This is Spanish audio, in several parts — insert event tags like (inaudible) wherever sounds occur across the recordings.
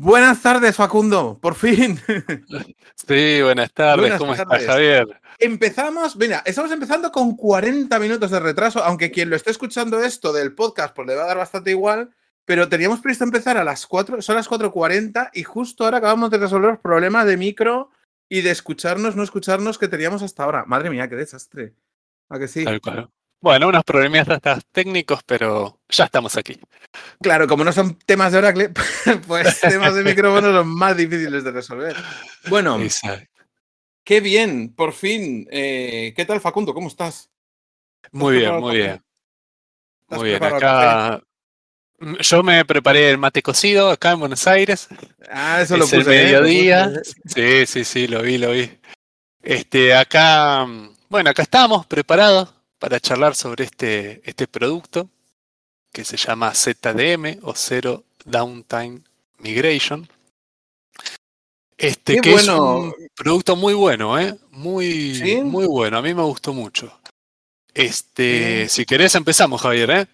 Buenas tardes, Facundo, por fin. (laughs) Sí, buenas tardes, Buenas ¿cómo tardes. estás, Javier? Empezamos, mira, estamos empezando con 40 minutos de retraso, aunque quien lo esté escuchando esto del podcast, pues le va a dar bastante igual, pero teníamos previsto empezar a las 4, son las 4.40 y justo ahora acabamos de resolver los problemas de micro y de escucharnos, no escucharnos que teníamos hasta ahora. Madre mía, qué desastre. ¿A que sí? Tal cual. Bueno, unos problemitas técnicos, pero ya estamos aquí. Claro, como no son temas de Oracle, (laughs) pues temas de (laughs) micrófono son más difíciles de resolver. Bueno, Exacto. qué bien, por fin. Eh, ¿Qué tal, Facundo? ¿Cómo estás? Muy bien, muy el bien. ¿Estás Muy bien, el acá. Mm, Yo me preparé el mate cocido acá en Buenos Aires. Ah, eso lo es el puse. ¿eh? mediodía. Lo puse. Sí, sí, sí, lo vi, lo vi. Este, acá, mm, bueno, acá estamos preparados para charlar sobre este, este producto que se llama ZDM o Zero Downtime Migration. Este Qué que bueno. es un producto muy bueno, ¿eh? Muy, ¿Sí? muy bueno. A mí me gustó mucho. Este, Sí. si querés empezamos, Javier, ¿eh?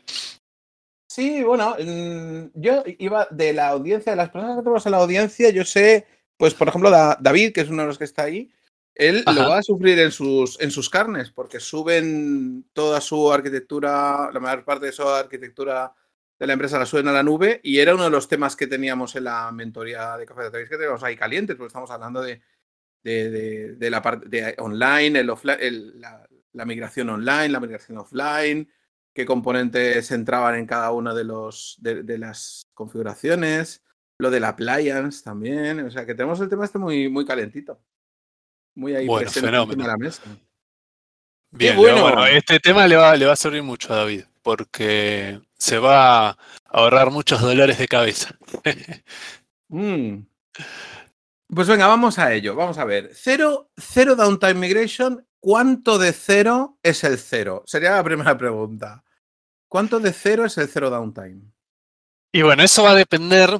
Sí, bueno, mm, yo iba de la audiencia, de las personas que tenemos en la audiencia, yo sé, pues por ejemplo, Da- David, que es uno de los que está ahí, él Ajá. lo va a sufrir en sus, en sus carnes, porque suben toda su arquitectura, la mayor parte de su arquitectura de la empresa la suben a la nube, y era uno de los temas que teníamos en la mentoría de Café de Database, que teníamos ahí calientes, porque estamos hablando de, de, de- de la parte de online, el offline, el- la, la migración online, la migración offline, qué componentes entraban en cada una de, los, de, de las configuraciones, lo del appliance también, o sea que tenemos el tema este muy, muy calentito. Muy ahí Bueno, presente fenómeno. de la mesa. Bien, bueno, este tema le va, le va a servir mucho a David, porque se va a ahorrar muchos dolores de cabeza. (laughs) Mm. Pues venga, vamos a ello. Vamos a ver. Cero, cero downtime migration. ¿Cuánto de cero es el cero? Sería la primera (laughs) pregunta. ¿Cuánto de cero es el cero downtime? Y bueno, eso va a depender,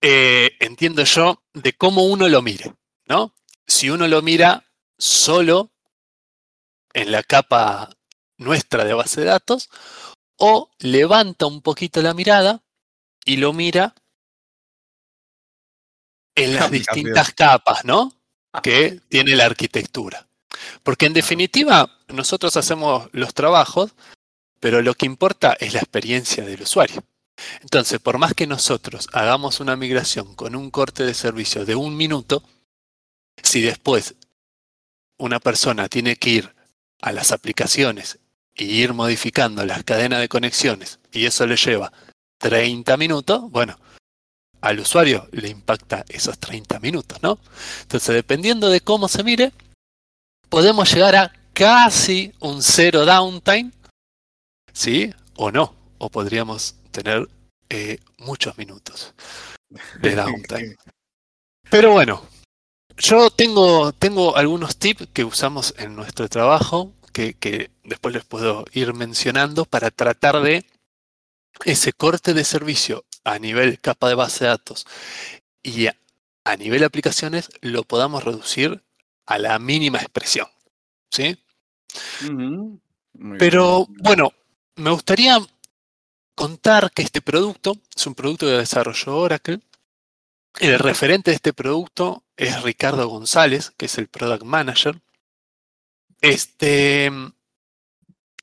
eh, entiendo yo, de cómo uno lo mire, ¿no? Si uno lo mira solo en la capa nuestra de base de datos, o levanta un poquito la mirada y lo mira en las distintas capas, ¿no? Que tiene la arquitectura. Porque en definitiva, nosotros hacemos los trabajos, pero lo que importa es la experiencia del usuario. Entonces, por más que nosotros hagamos una migración con un corte de servicio de un minuto, si después una persona tiene que ir a las aplicaciones y ir modificando las cadenas de conexiones y eso le lleva 30 minutos, bueno, al usuario le impacta esos 30 minutos, ¿no? Entonces, dependiendo de cómo se mire, podemos llegar a casi un cero downtime, ¿sí? O no, o podríamos tener eh, muchos minutos de (laughs) downtime. Pero bueno, yo tengo, tengo algunos tips que usamos en nuestro trabajo que, que después les puedo ir mencionando para tratar de ese corte de servicio a nivel capa de base de datos y a, a nivel aplicaciones lo podamos reducir a la mínima expresión. ¿sí? Pero bien. bueno, me gustaría contar que este producto es un producto de desarrollo Oracle. El referente de este producto es Ricardo González, que es el Product Manager. Este,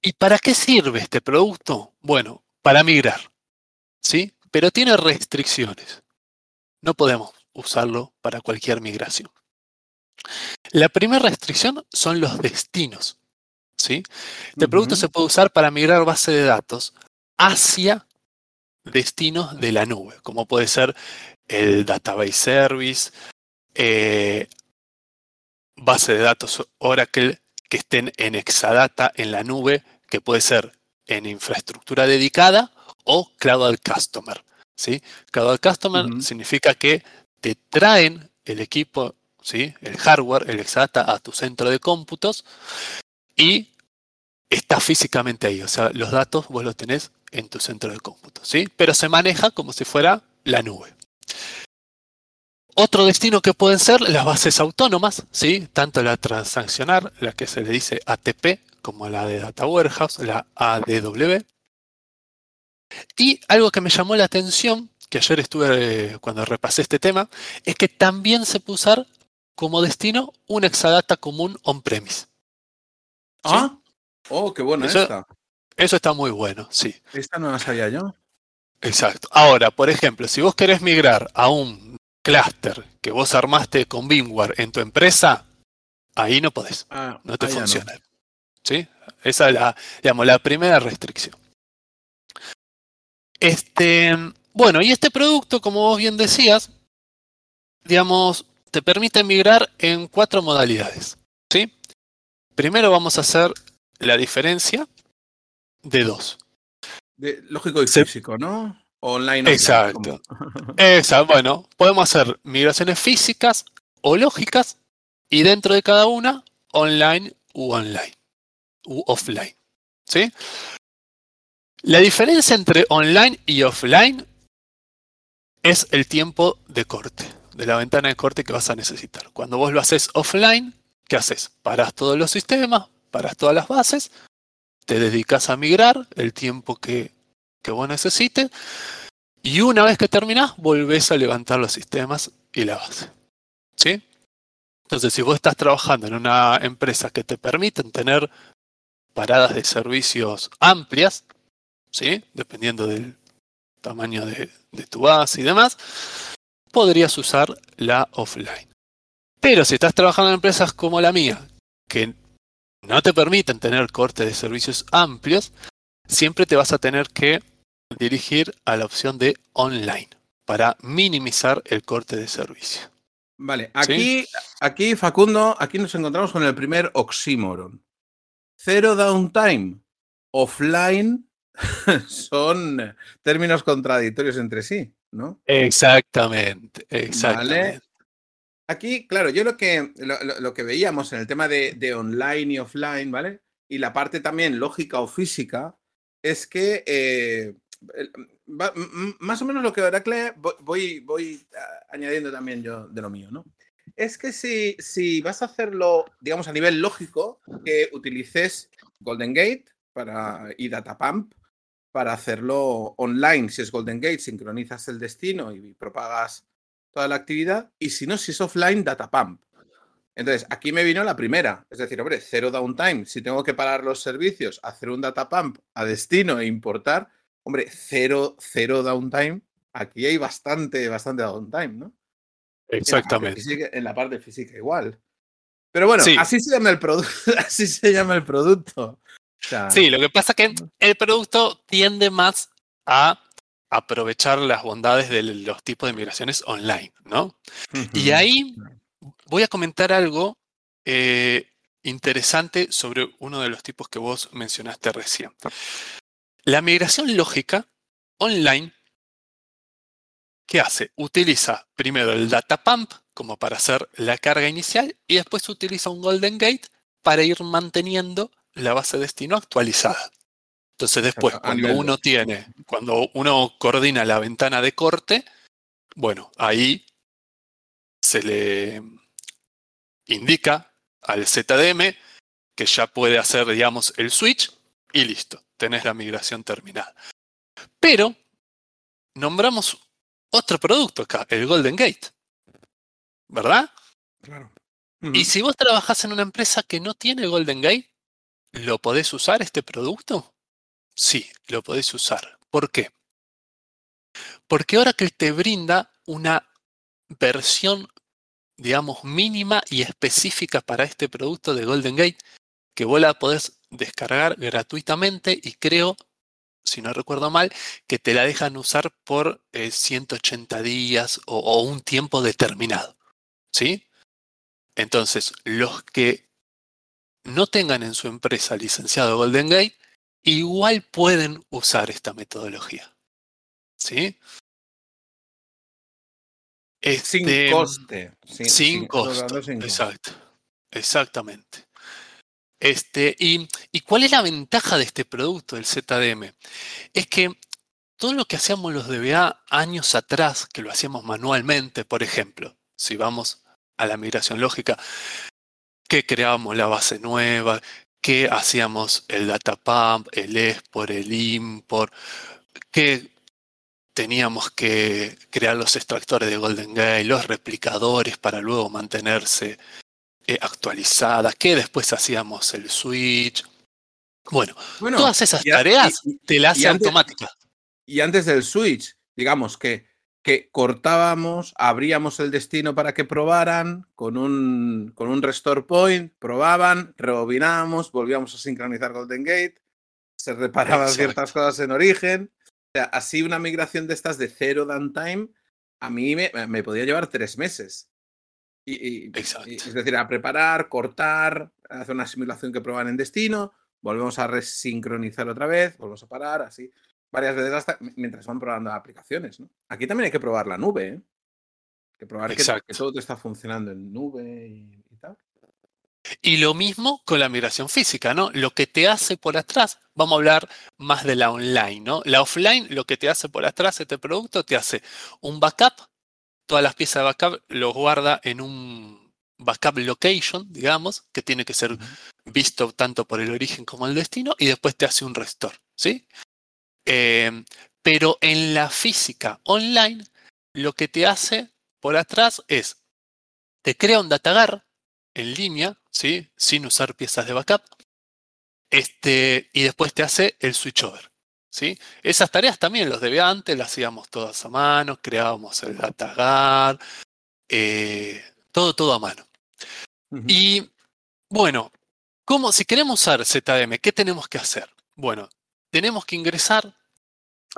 ¿Y para qué sirve este producto? Bueno, para migrar, ¿sí? Pero tiene restricciones. No podemos usarlo para cualquier migración. La primera restricción son los destinos, ¿sí? Este producto se puede usar para migrar base de datos hacia destinos de la nube, como puede ser el Database Service, eh, base de datos Oracle que estén en Exadata en la nube, que puede ser en infraestructura dedicada o Cloud Customer. ¿sí? Cloud Customer Ujú. significa que te traen el equipo, ¿sí? el hardware, el Exadata a tu centro de cómputos y está físicamente ahí. O sea, los datos vos los tenés en tu centro de cómputo, ¿sí? Pero se maneja como si fuera la nube. Otro destino que pueden ser las bases autónomas, ¿sí? Tanto la transaccional, la que se le dice ATP, como la de Data Warehouse, la ADW. Y algo que me llamó la atención, que ayer estuve cuando repasé este tema, es que también se puede usar como destino una exadata común on-premise. Ah, oh, qué buena Eso- esta. Eso está muy bueno, sí. Esta no la sabía yo. Exacto. Ahora, por ejemplo, si vos querés migrar a un clúster que vos armaste con VMware en tu empresa, ahí no podés, Ah, no te funciona. ¿Sí? Esa es la, digamos, la primera restricción. Este, bueno, y este producto, como vos bien decías, digamos, te permite migrar en cuatro modalidades. ¿Sí? Primero vamos a hacer la diferencia de dos. De- lógico y físico, ¿no? Online. Exacto. como- (laughs) Esa, bueno, podemos hacer migraciones físicas o lógicas y dentro de cada una, online u online u offline. ¿Sí? La diferencia entre online y offline es el tiempo de corte, de la ventana de corte que vas a necesitar. Cuando vos lo haces offline, ¿qué haces? Parás todos los sistemas, parás todas las bases, te dedicas a migrar el tiempo que, que vos necesites y una vez que terminás, volvés a levantar los sistemas y la base. ¿Sí? Entonces, si vos estás trabajando en una empresa que te permiten tener paradas de servicios amplias, ¿sí? Dependiendo del tamaño de, de tu base y demás, podrías usar la offline. Pero si estás trabajando en empresas como la mía, que no te permiten tener cortes de servicios amplios, siempre te vas a tener que dirigir a la opción de online para minimizar el corte de servicio. Vale, aquí, aquí, Facundo, aquí nos encontramos con el primer oxímoron. Cero downtime, offline, (laughs) son términos contradictorios entre sí, ¿no? Exactamente, exactamente. Aquí, claro, yo lo que, lo, que veíamos en el tema de, de online y offline, ¿vale? Y la parte también lógica o física, es que eh, más o menos lo que Oracle vo- voy, voy añadiendo también yo de lo mío, ¿no? Es que si, si vas a hacerlo, digamos, a nivel lógico, que utilices Golden Gate para, y Datapump para hacerlo online. Si es Golden Gate, sincronizas el destino y propagas toda la actividad. Y si no, si es offline, Datapump. Entonces, aquí me vino la primera. Es decir, hombre, cero downtime. Si tengo que parar los servicios, hacer un Datapump a destino e importar, hombre, cero, cero downtime. Aquí hay bastante, bastante downtime, ¿no? Y en la parte Exactamente. física- En la parte física igual. Pero bueno, Sí. así se llama el producto. (laughs) Así se llama el producto. O sea, Sí, lo que pasa es que el producto tiende más a aprovechar las bondades de los tipos de migraciones online, ¿no? Y ahí voy a comentar algo eh, interesante sobre uno de los tipos que vos mencionaste recién. La migración lógica online, ¿qué hace? Utiliza primero el data pump como para hacer la carga inicial y después utiliza un Golden Gate para ir manteniendo la base de destino actualizada. Entonces después, cuando uno tiene, cuando uno coordina la ventana de corte, bueno, ahí se le indica al ZDM que ya puede hacer, digamos, el switch y listo, tenés la migración terminada. Pero nombramos otro producto acá, el Golden Gate, ¿verdad? Claro. Y si vos trabajás en una empresa que no tiene Golden Gate, ¿lo podés usar este producto? Sí, lo podés usar. ¿Por qué? Porque Oracle te brinda una versión, digamos, mínima y específica para este producto de Golden Gate, que vos la podés descargar gratuitamente y creo, si no recuerdo mal, que te la dejan usar por eh, 180 días o, o un tiempo determinado. ¿Sí? Entonces, los que no tengan en su empresa licenciado Golden Gate, igual pueden usar esta metodología. ¿Sí? Sin Este, coste. Sin, sin costo. sin. Exacto. Exactamente. Este, y, ¿Y cuál es la ventaja de este producto del ZDM? Es que todo lo que hacíamos los DBA años atrás, que lo hacíamos manualmente, por ejemplo, si vamos a la migración lógica, que creábamos la base nueva, que hacíamos el data pump, el export, el import, que teníamos que crear los extractores de Golden Gate, los replicadores para luego mantenerse eh, actualizadas, que después hacíamos el switch. Bueno, todas esas tareas te las hace automática. Y antes del switch, digamos que, que cortábamos, abríamos el destino para que probaran con un, con un restore point, probaban, rebobinábamos, volvíamos a sincronizar Golden Gate, se reparaban ciertas cosas en origen. O sea, así una migración de estas de cero downtime, a mí me, me podía llevar tres meses. Y, es decir, a preparar, cortar, hacer una simulación que prueban en destino, volvemos a resincronizar otra vez, volvemos a parar, así, varias veces hasta mientras van probando aplicaciones. ¿no? Aquí también hay que probar la nube, ¿eh? Hay que probar que, todo te está funcionando en nube y, tal. Y lo mismo con la migración física, ¿no? Lo que te hace por atrás, vamos a hablar más de la online, ¿no? La offline, lo que te hace por atrás este producto, te hace un backup todas las piezas de backup los guarda en un backup location, digamos, que tiene que ser visto tanto por el origen como el destino, y después te hace un restore, ¿sí? Eh, pero en la física online, lo que te hace por atrás es, te crea un datagar en línea, ¿sí? Sin usar piezas de backup, este, y después te hace el switchover. ¿sí? Esas tareas también los debía antes, las hacíamos todas a mano, creábamos el datagar, eh, todo, todo a mano. Y bueno, ¿cómo, si queremos usar ZDM, ¿qué tenemos que hacer? Bueno, tenemos que ingresar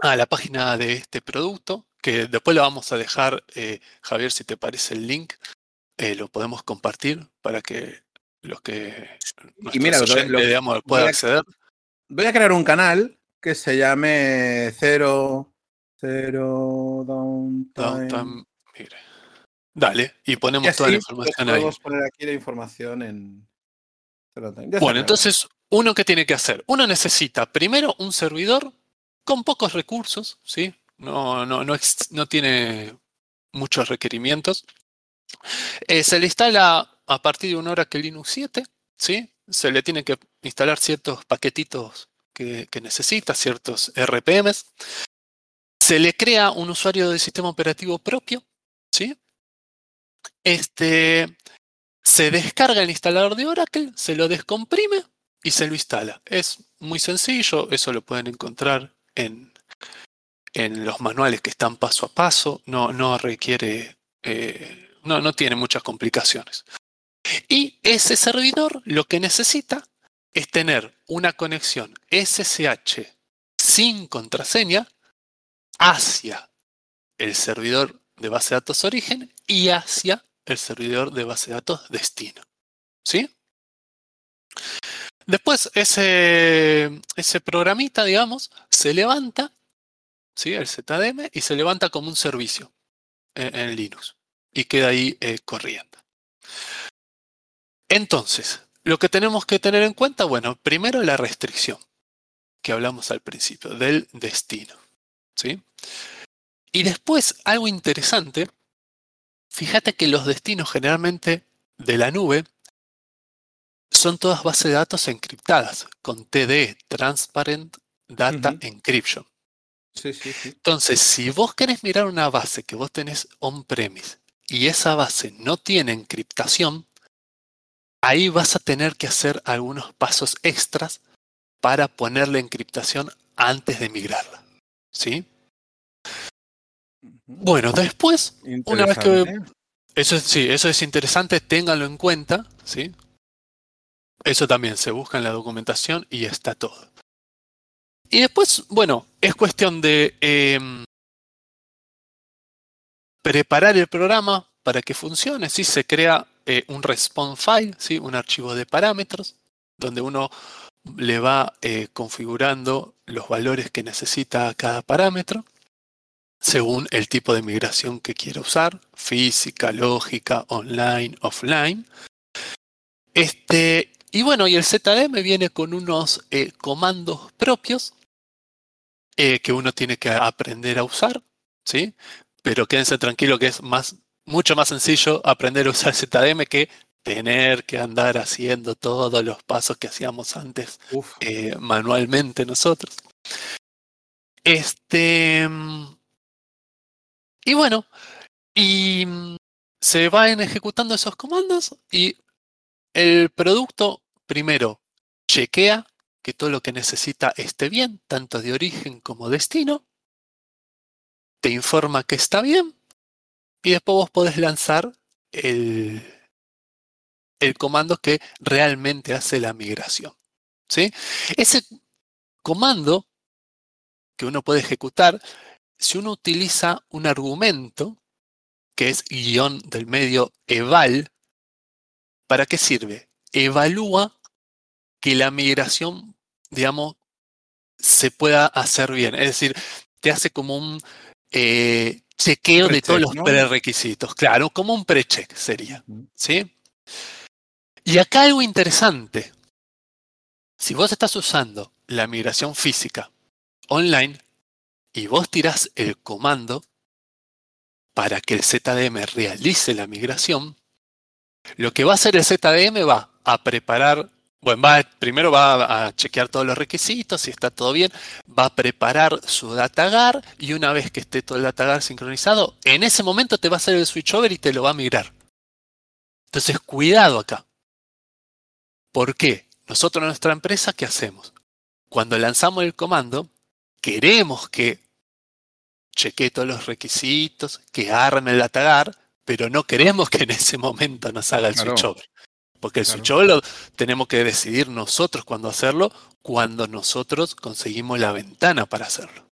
a la página de este producto, que después lo vamos a dejar, eh, Javier, si te parece el link, eh, lo podemos compartir para que los que y mira, lo, puedan acceder. Voy a crear un canal que se llame Cero, cero Downtime. Dale, y ponemos toda la información ahí. Podemos poner aquí la información en Bueno, entonces, ¿uno qué tiene que hacer? Uno necesita primero un servidor con pocos recursos, ¿sí? No, no, no, tiene muchos requerimientos. Eh, se le instala a partir de un Oracle Linux 7, ¿sí? Se le tiene que instalar ciertos paquetitos que, necesita, ciertos RPMs. Se le crea un usuario de sistema operativo propio, ¿sí? Este, se descarga el instalador de Oracle, se lo descomprime y se lo instala. Es muy sencillo, eso lo pueden encontrar en, en los manuales que están paso a paso, no, no requiere, eh, no, no tiene muchas complicaciones. Y ese servidor lo que necesita es tener una conexión SSH sin contraseña hacia el servidor de base de datos origen y hacia el servidor de base de datos destino. ¿Sí? Después ese, ese programita, digamos, se levanta, ¿sí? el ZDM, y se levanta como un servicio en, Linux y queda ahí eh, corriendo. Entonces, lo que tenemos que tener en cuenta, bueno, primero la restricción que hablamos al principio, del destino. ¿sí? Y después, algo interesante, fíjate que los destinos generalmente de la nube son todas bases de datos encriptadas con TD, Transparent Data Encryption. Sí, sí, sí. Entonces, si vos querés mirar una base que vos tenés on-premise y esa base no tiene encriptación, ahí vas a tener que hacer algunos pasos extras para ponerle encriptación antes de migrarla. ¿Sí? Bueno, después, una vez que... Eso, sí, eso es interesante, ténganlo en cuenta, ¿sí? Eso también se busca en la documentación y está todo. Y después, bueno, es cuestión de em, preparar el programa para que funcione. Si se crea eh, un response file, ¿sí? un archivo de parámetros, donde uno le va eh, configurando los valores que necesita cada parámetro según el tipo de migración que quiera usar, física, lógica, online, offline. Este, y bueno, y el ZDM viene con unos eh, comandos propios que uno tiene que aprender a usar, ¿sí? Pero quédense tranquilo que es más mucho más sencillo aprender a usar ZDM que tener que andar haciendo todos los pasos que hacíamos antes eh, manualmente nosotros. Este, Y bueno, y mm, se van ejecutando esos comandos y el producto primero chequea que todo lo que necesita esté bien, tanto de origen como destino, te informa que está bien y después vos podés lanzar el, el comando que realmente hace la migración. ¿sí? Ese comando que uno puede ejecutar, si uno utiliza un argumento, que es guion del medio eval, ¿para qué sirve? Evalúa que la migración, digamos, se pueda hacer bien. Es decir, te hace como un eh, chequeo de todos los prerequisitos. Claro, como un precheck sería. ¿Sí? Y acá algo interesante. Si vos estás usando la migración física online y vos tirás el comando para que el ZDM realice la migración, lo que va a hacer el ZDM va a preparar, bueno, primero va a chequear todos los requisitos, si está todo bien, va a preparar su datagar y una vez que esté todo el datagar sincronizado, en ese momento te va a hacer el switchover y te lo va a migrar. Entonces, cuidado acá. ¿Por qué? Nosotros en nuestra empresa, ¿qué hacemos? Cuando lanzamos el comando, queremos que chequee todos los requisitos, que arme el datagar, pero no queremos que en ese momento nos haga el switchover. Porque el switchover lo tenemos que decidir nosotros cuándo hacerlo, cuando nosotros conseguimos la ventana para hacerlo.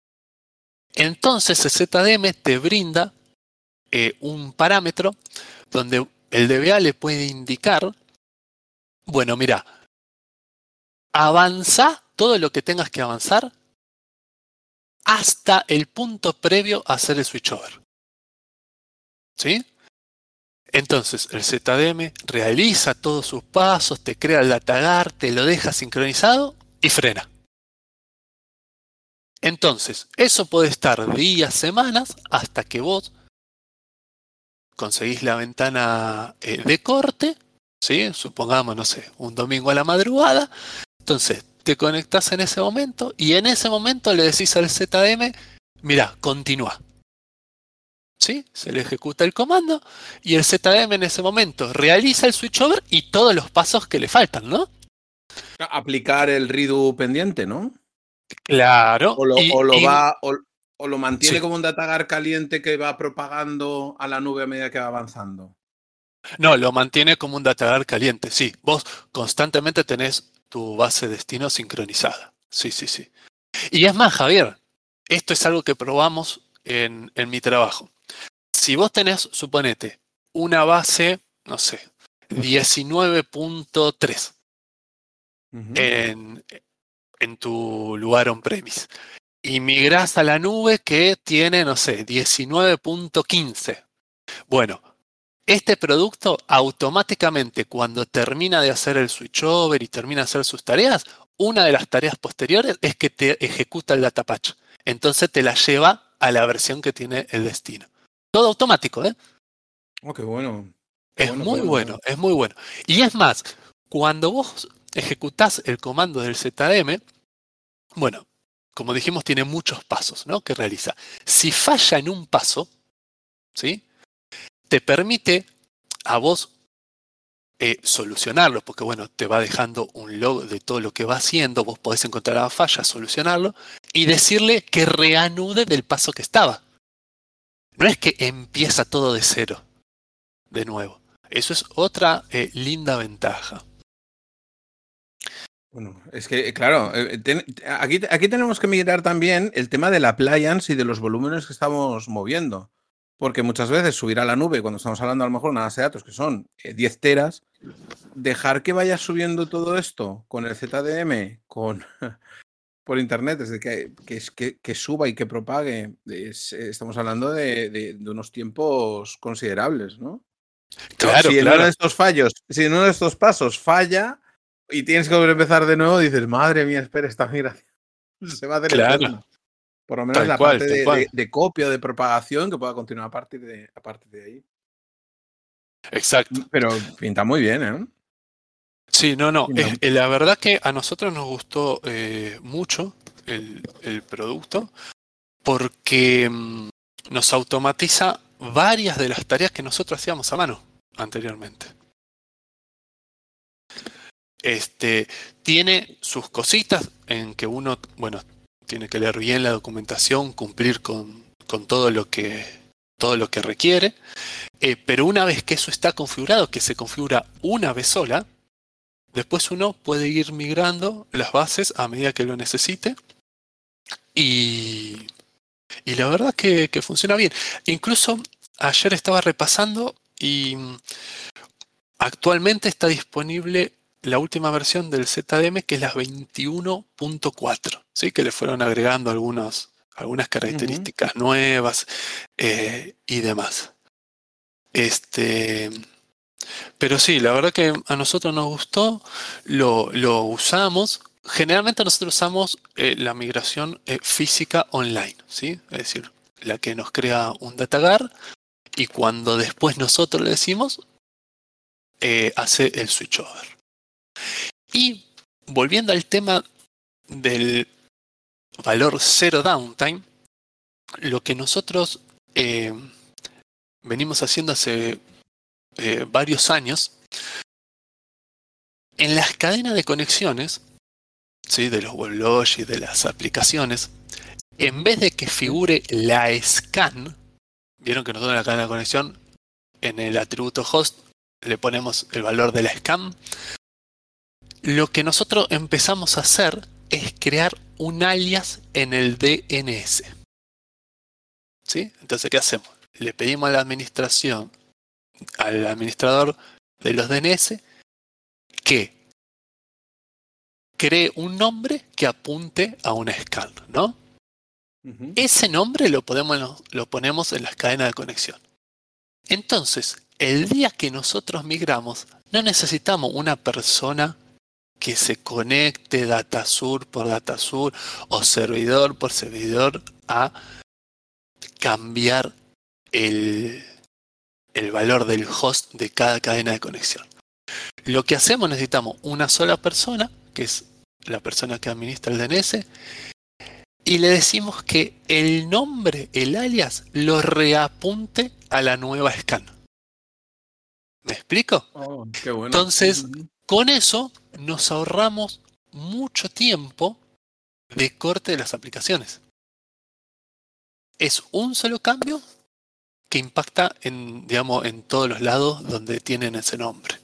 Entonces el ZDM te brinda eh, un parámetro donde el DBA le puede indicar, bueno, mira, avanza todo lo que tengas que avanzar hasta el punto previo a hacer el switchover. ¿Sí? Entonces, el ZDM realiza todos sus pasos, te crea el datagar, te lo deja sincronizado y frena. Entonces, eso puede estar días, semanas, hasta que vos conseguís la ventana eh, de corte, ¿sí? supongamos, no sé, un domingo a la madrugada. Entonces, te conectas en ese momento y en ese momento le decís al ZDM, mira, continúa. ¿Sí? Se le ejecuta el comando y el ZDM en ese momento realiza el switchover y todos los pasos que le faltan, ¿no? Aplicar el redo pendiente, ¿no? Claro. O lo, va, o, lo mantiene como un datagar caliente que va propagando a la nube a medida que va avanzando. No, lo mantiene como un datagar caliente, sí. Vos constantemente tenés tu base de destino sincronizada. Sí, sí, sí. Y es más, Javier, esto es algo que probamos en, mi trabajo. Si vos tenés, suponete, una base, no sé, 19.3 en, en tu lugar on-premise y migrás a la nube que tiene, no sé, 19.15. Bueno, este producto automáticamente cuando termina de hacer el switchover y termina de hacer sus tareas, una de las tareas posteriores es que te ejecuta el data patch. Entonces te la lleva a la versión que tiene el destino. Todo automático, ¿eh? Oh, qué bueno. es muy bueno, es muy bueno. Y es más, cuando vos ejecutás el comando del ZM, bueno, como dijimos, tiene muchos pasos, ¿no? Que realiza. Si falla en un paso, ¿sí? te permite a vos eh, solucionarlo, porque bueno, te va dejando un log de todo lo que va haciendo, vos podés encontrar la falla, solucionarlo y decirle que reanude del paso que estaba. No es que empieza todo de cero, de nuevo. Eso es otra eh, linda ventaja. Bueno, es que, claro, eh, aquí, aquí tenemos que mirar también el tema del appliance y de los volúmenes que estamos moviendo. Porque muchas veces subir a la nube, cuando estamos hablando a lo mejor de una de datos que son 10 eh, teras, dejar que vaya subiendo todo esto con el ZDM, con por internet, desde que, que, que, suba y que propague, estamos hablando de, unos tiempos considerables, ¿no? Claro, si en uno de estos fallos, si en uno de estos pasos falla y tienes que volver a empezar de nuevo, dices, madre mía, espera, esta migración (laughs) se va a hacer claro. Por lo menos la parte de, copia, de propagación, que pueda continuar a partir de, de ahí. Exacto. Pero pinta muy bien, ¿eh? Sí, no, no. Eh, la verdad que a nosotros nos gustó eh, mucho el, producto porque mm, nos automatiza varias de las tareas que nosotros hacíamos a mano anteriormente. Este, tiene sus cositas en que uno, bueno, tiene que leer bien la documentación, cumplir con, con todo lo que todo lo que requiere, eh, pero una vez que eso está configurado, que se configura una vez sola, después uno puede ir migrando las bases a medida que lo necesite y, y la verdad que, que funciona bien. Incluso ayer estaba repasando y actualmente está disponible la última versión del ZDM que es la 21.4, ¿sí? que le fueron agregando algunos, algunas características nuevas eh, y demás. Este, pero sí, la verdad que a nosotros nos gustó, lo, lo usamos. Generalmente nosotros usamos eh, la migración eh, física online, ¿sí? Es decir, la que nos crea un datagar y cuando después nosotros le decimos, hace el switchover. Y volviendo al tema del valor cero downtime, lo que nosotros eh, venimos haciendo hace eh, varios años, en las cadenas de conexiones, ¿sí? de los WebLogic, de las aplicaciones, en vez de que figure la scan, vieron que nosotros en la cadena de conexión, en el atributo host, le ponemos el valor de la scan, lo que nosotros empezamos a hacer es crear un alias en el DNS. ¿Sí? Entonces, ¿qué hacemos? Le pedimos a la administración, al administrador de los DNS, que cree un nombre que apunte a una scan, ¿no? Ese nombre lo, podemos, lo ponemos en las cadenas de conexión. Entonces, el día que nosotros migramos, no necesitamos una persona que se conecte Datasur por Datasur o servidor por servidor a cambiar el, el valor del host de cada cadena de conexión. Lo que hacemos necesitamos una sola persona, que es la persona que administra el DNS, y le decimos que el nombre, el alias, lo reapunte a la nueva scan. ¿Me explico? Oh, qué bueno. Entonces, con eso nos ahorramos mucho tiempo de corte de las aplicaciones. Es un solo cambio que impacta en, digamos, en todos los lados donde tienen ese nombre.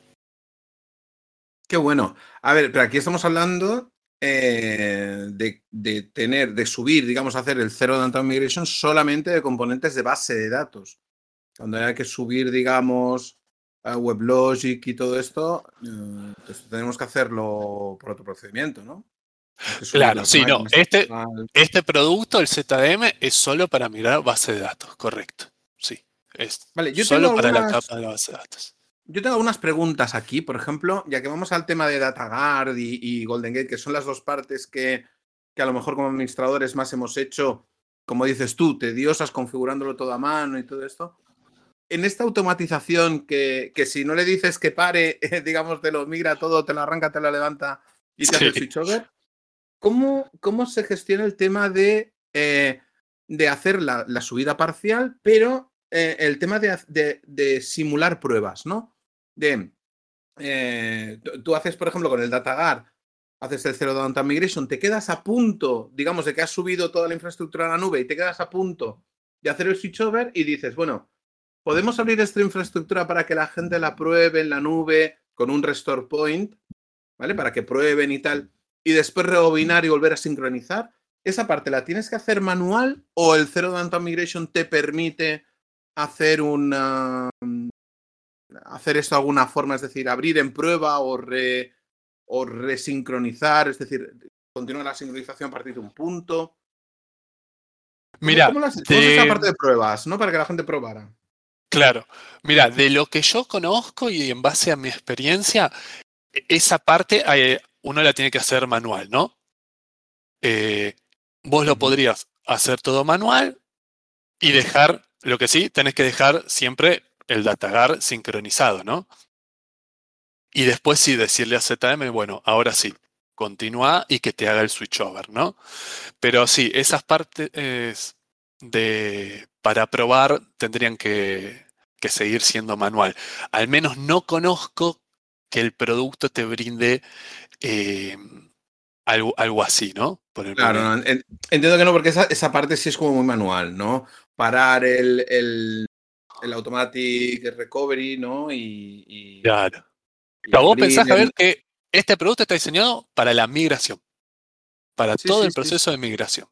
Qué bueno. A ver, pero aquí estamos hablando eh, de, de, tener, de subir, digamos, hacer el cero data migration solamente de componentes de base de datos. Cuando hay que subir, digamos, WebLogic y todo esto, eh, pues tenemos que hacerlo por otro procedimiento, ¿no? Claro, sí, no. Este, este producto, el ZDM, es solo para mirar base de datos, correcto. Es vale, yo solo para algunas, la capa de la base de datos. Yo tengo algunas preguntas aquí, por ejemplo, ya que vamos al tema de DataGuard y, y Golden Gate, que son las dos partes que, que a lo mejor como administradores más hemos hecho, como dices tú, tediosas, configurándolo todo a mano y todo esto en esta automatización que, que, si no le dices que pare, (laughs) digamos, te lo migra todo, te lo arranca, te lo levanta y te sí. hace el switchover, ¿cómo, ¿cómo se gestiona el tema de, eh, de hacer la, la, subida parcial, pero eh, el tema de, simular pruebas, ¿no? De, eh, tú haces, por ejemplo, con el DataGuard, haces el Zero Downtime Migration, te quedas a punto, digamos, de que has subido toda la infraestructura a la nube y te quedas a punto de hacer el switchover y dices, bueno, ¿Podemos abrir esta infraestructura para que la gente la pruebe en la nube con un restore point? ¿Vale? Para que prueben y tal. Y después rebobinar y volver a sincronizar. ¿Esa parte la tienes que hacer manual o el Zero Downtime Migration te permite hacer una. hacer esto de alguna forma? Es decir, abrir en prueba o, re, o resincronizar, es decir, continuar la sincronización a partir de un punto. Mira, ¿cómo, las, ¿cómo es esa parte de pruebas, ¿no? Para que la gente probara. Claro, mira, de lo que yo conozco y en base a mi experiencia, e, esa parte eh, uno la tiene que hacer manual, ¿no? Eh, vos lo podrías hacer todo manual y dejar, lo que sí, tenés que dejar siempre el datagar sincronizado, ¿no? Y después sí decirle a ZM, bueno, ahora sí, continúa y que te haga el switchover, ¿no? Pero sí, esas partes de para probar tendrían que, seguir siendo manual. Al menos no conozco que el producto te brinde eh, algo, algo, así, ¿no? claro, entiendo que no, porque esa, parte sí es como muy manual, ¿no? Parar el, el, automatic recovery, ¿no? Y, claro. vos pensás, Javier, que este producto está diseñado para la migración, para todo el proceso de migración.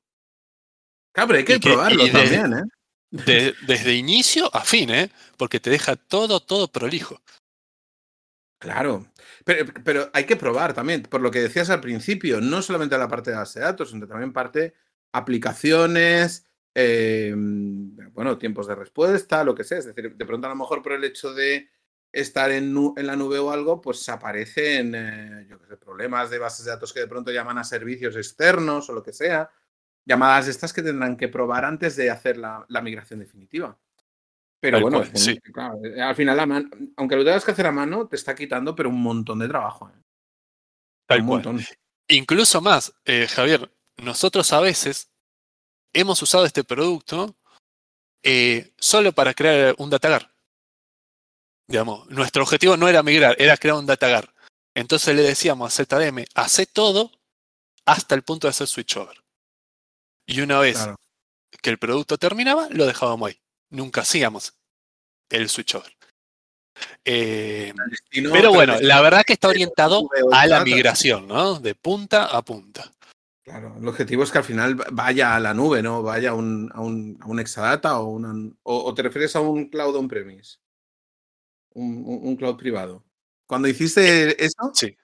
Claro, pero hay que, probarlo también, ¿eh? desde inicio a fin, ¿eh? Porque te deja todo, todo prolijo. Claro, pero, pero, hay que probar también, por lo que decías al principio, no solamente la parte de base de datos, sino también parte aplicaciones, em, bueno, tiempos de respuesta, lo que sea. Es decir, de pronto a lo mejor por el hecho de estar en, en la nube o algo, pues aparecen, eh, yo qué sé, problemas de bases de datos que de pronto llaman a servicios externos o lo que sea llamadas estas que tendrán que probar antes de hacer la, migración definitiva. Pero bueno, eh, al final, aunque lo tengas que hacer a mano, te está quitando, pero un montón de trabajo. ¿eh? un Montón. Incluso más, eh, Javier, nosotros a veces hemos usado este producto solo para crear un datagar. Digamos, nuestro objetivo no era migrar, era crear un datagar. Entonces le decíamos a ZDM, hace todo hasta el punto de hacer switchover. Y una vez que el producto terminaba, lo dejábamos ahí. Nunca hacíamos el switchover. Eh, pero bueno, la verdad que está (laughs) orientado a la migración, ¿no? De punta a punta. Claro, el objetivo es que al final vaya a la nube, ¿no? Vaya a un, a un, Exadata o, una, o, te refieres a un cloud on-premise, un, un, cloud privado. Cuando hiciste eh, eso. Sí.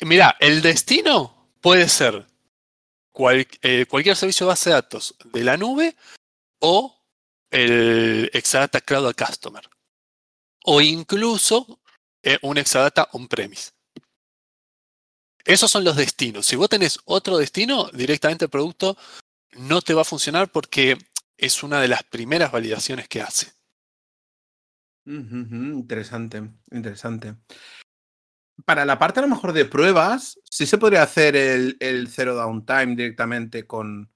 Mira, el destino puede ser eh, cualquier servicio de base de datos de la nube o el Exadata Cloud Customer. O incluso eh, un Exadata on-premise. Esos son los destinos. Si vos tenés otro destino, directamente el producto no te va a funcionar porque es una de las primeras validaciones que hace. interesante, interesante para la parte a lo mejor de pruebas, sí se podría hacer el, el cero downtime directamente con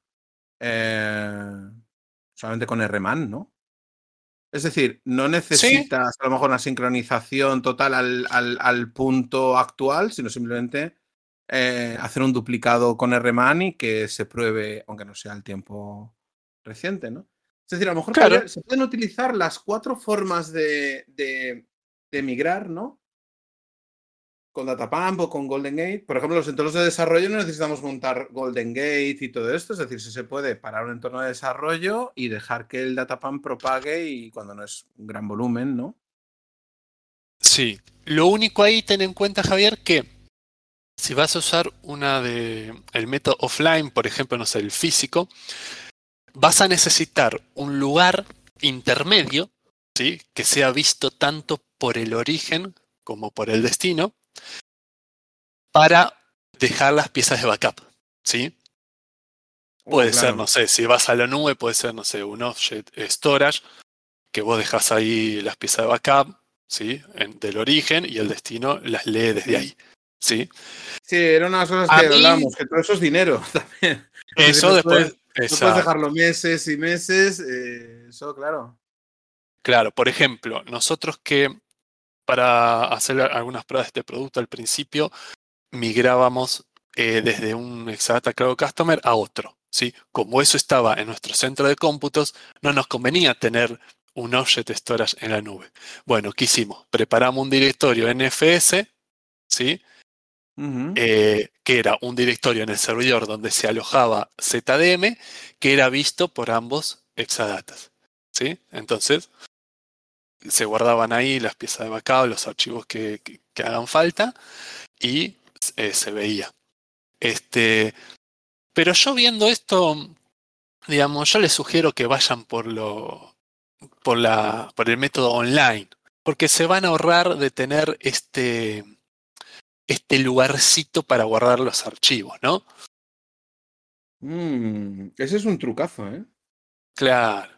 eh, solamente con RMAN, ¿no? Es decir, no necesitas a lo mejor una sincronización total al, al, punto actual, sino simplemente eh, hacer un duplicado con RMAN y que se pruebe, aunque no sea el tiempo reciente, ¿no? Es decir, a lo mejor se pueden utilizar las cuatro formas de, de, de migrar, ¿no? con Datapump o con Golden Gate. Por ejemplo, los entornos de desarrollo no necesitamos montar Golden Gate y todo esto. Es decir, si se puede parar un entorno de desarrollo y dejar que el Datapump propague y cuando no es un gran volumen, ¿no? Sí. Lo único ahí, ten en cuenta, Javier, que si vas a usar una de el método offline, por ejemplo, no sé, el físico, vas a necesitar un lugar intermedio, ¿sí? Que sea visto tanto por el origen como por el destino, para dejar las piezas de backup, ¿sí? Oh, puede ser, no sé, si vas a la nube, puede ser, no sé, un object storage, que vos dejas ahí las piezas de backup, ¿sí? del origen y el destino las lee desde ahí, ¿sí? Sí, era una de las cosas que hablamos, que todo eso es dinero (laughs) también. Eso después... no puedes dejarlo meses y meses, eh, eso, claro. Claro, por ejemplo, nosotros que para hacer algunas pruebas de este producto al principio, migrábamos eh, desde un Exadata Cloud Customer a otro. ¿sí? Como eso estaba en nuestro centro de cómputos, no nos convenía tener un Object Storage en la nube. Bueno, ¿qué hicimos? Preparamos un directorio NFS, ¿sí? Eh, que era un directorio en el servidor donde se alojaba ZDM, que era visto por ambos exadatas. ¿sí? Entonces, se guardaban ahí las piezas de backup, los archivos que, hagan falta y eh, se veía. Este, pero yo viendo esto, digamos, yo les sugiero que vayan por lo, por la, por el método online, porque se van a ahorrar de tener este, este lugarcito para guardar los archivos, ¿no? Mm, ese es un trucazo, ¿eh? Claro.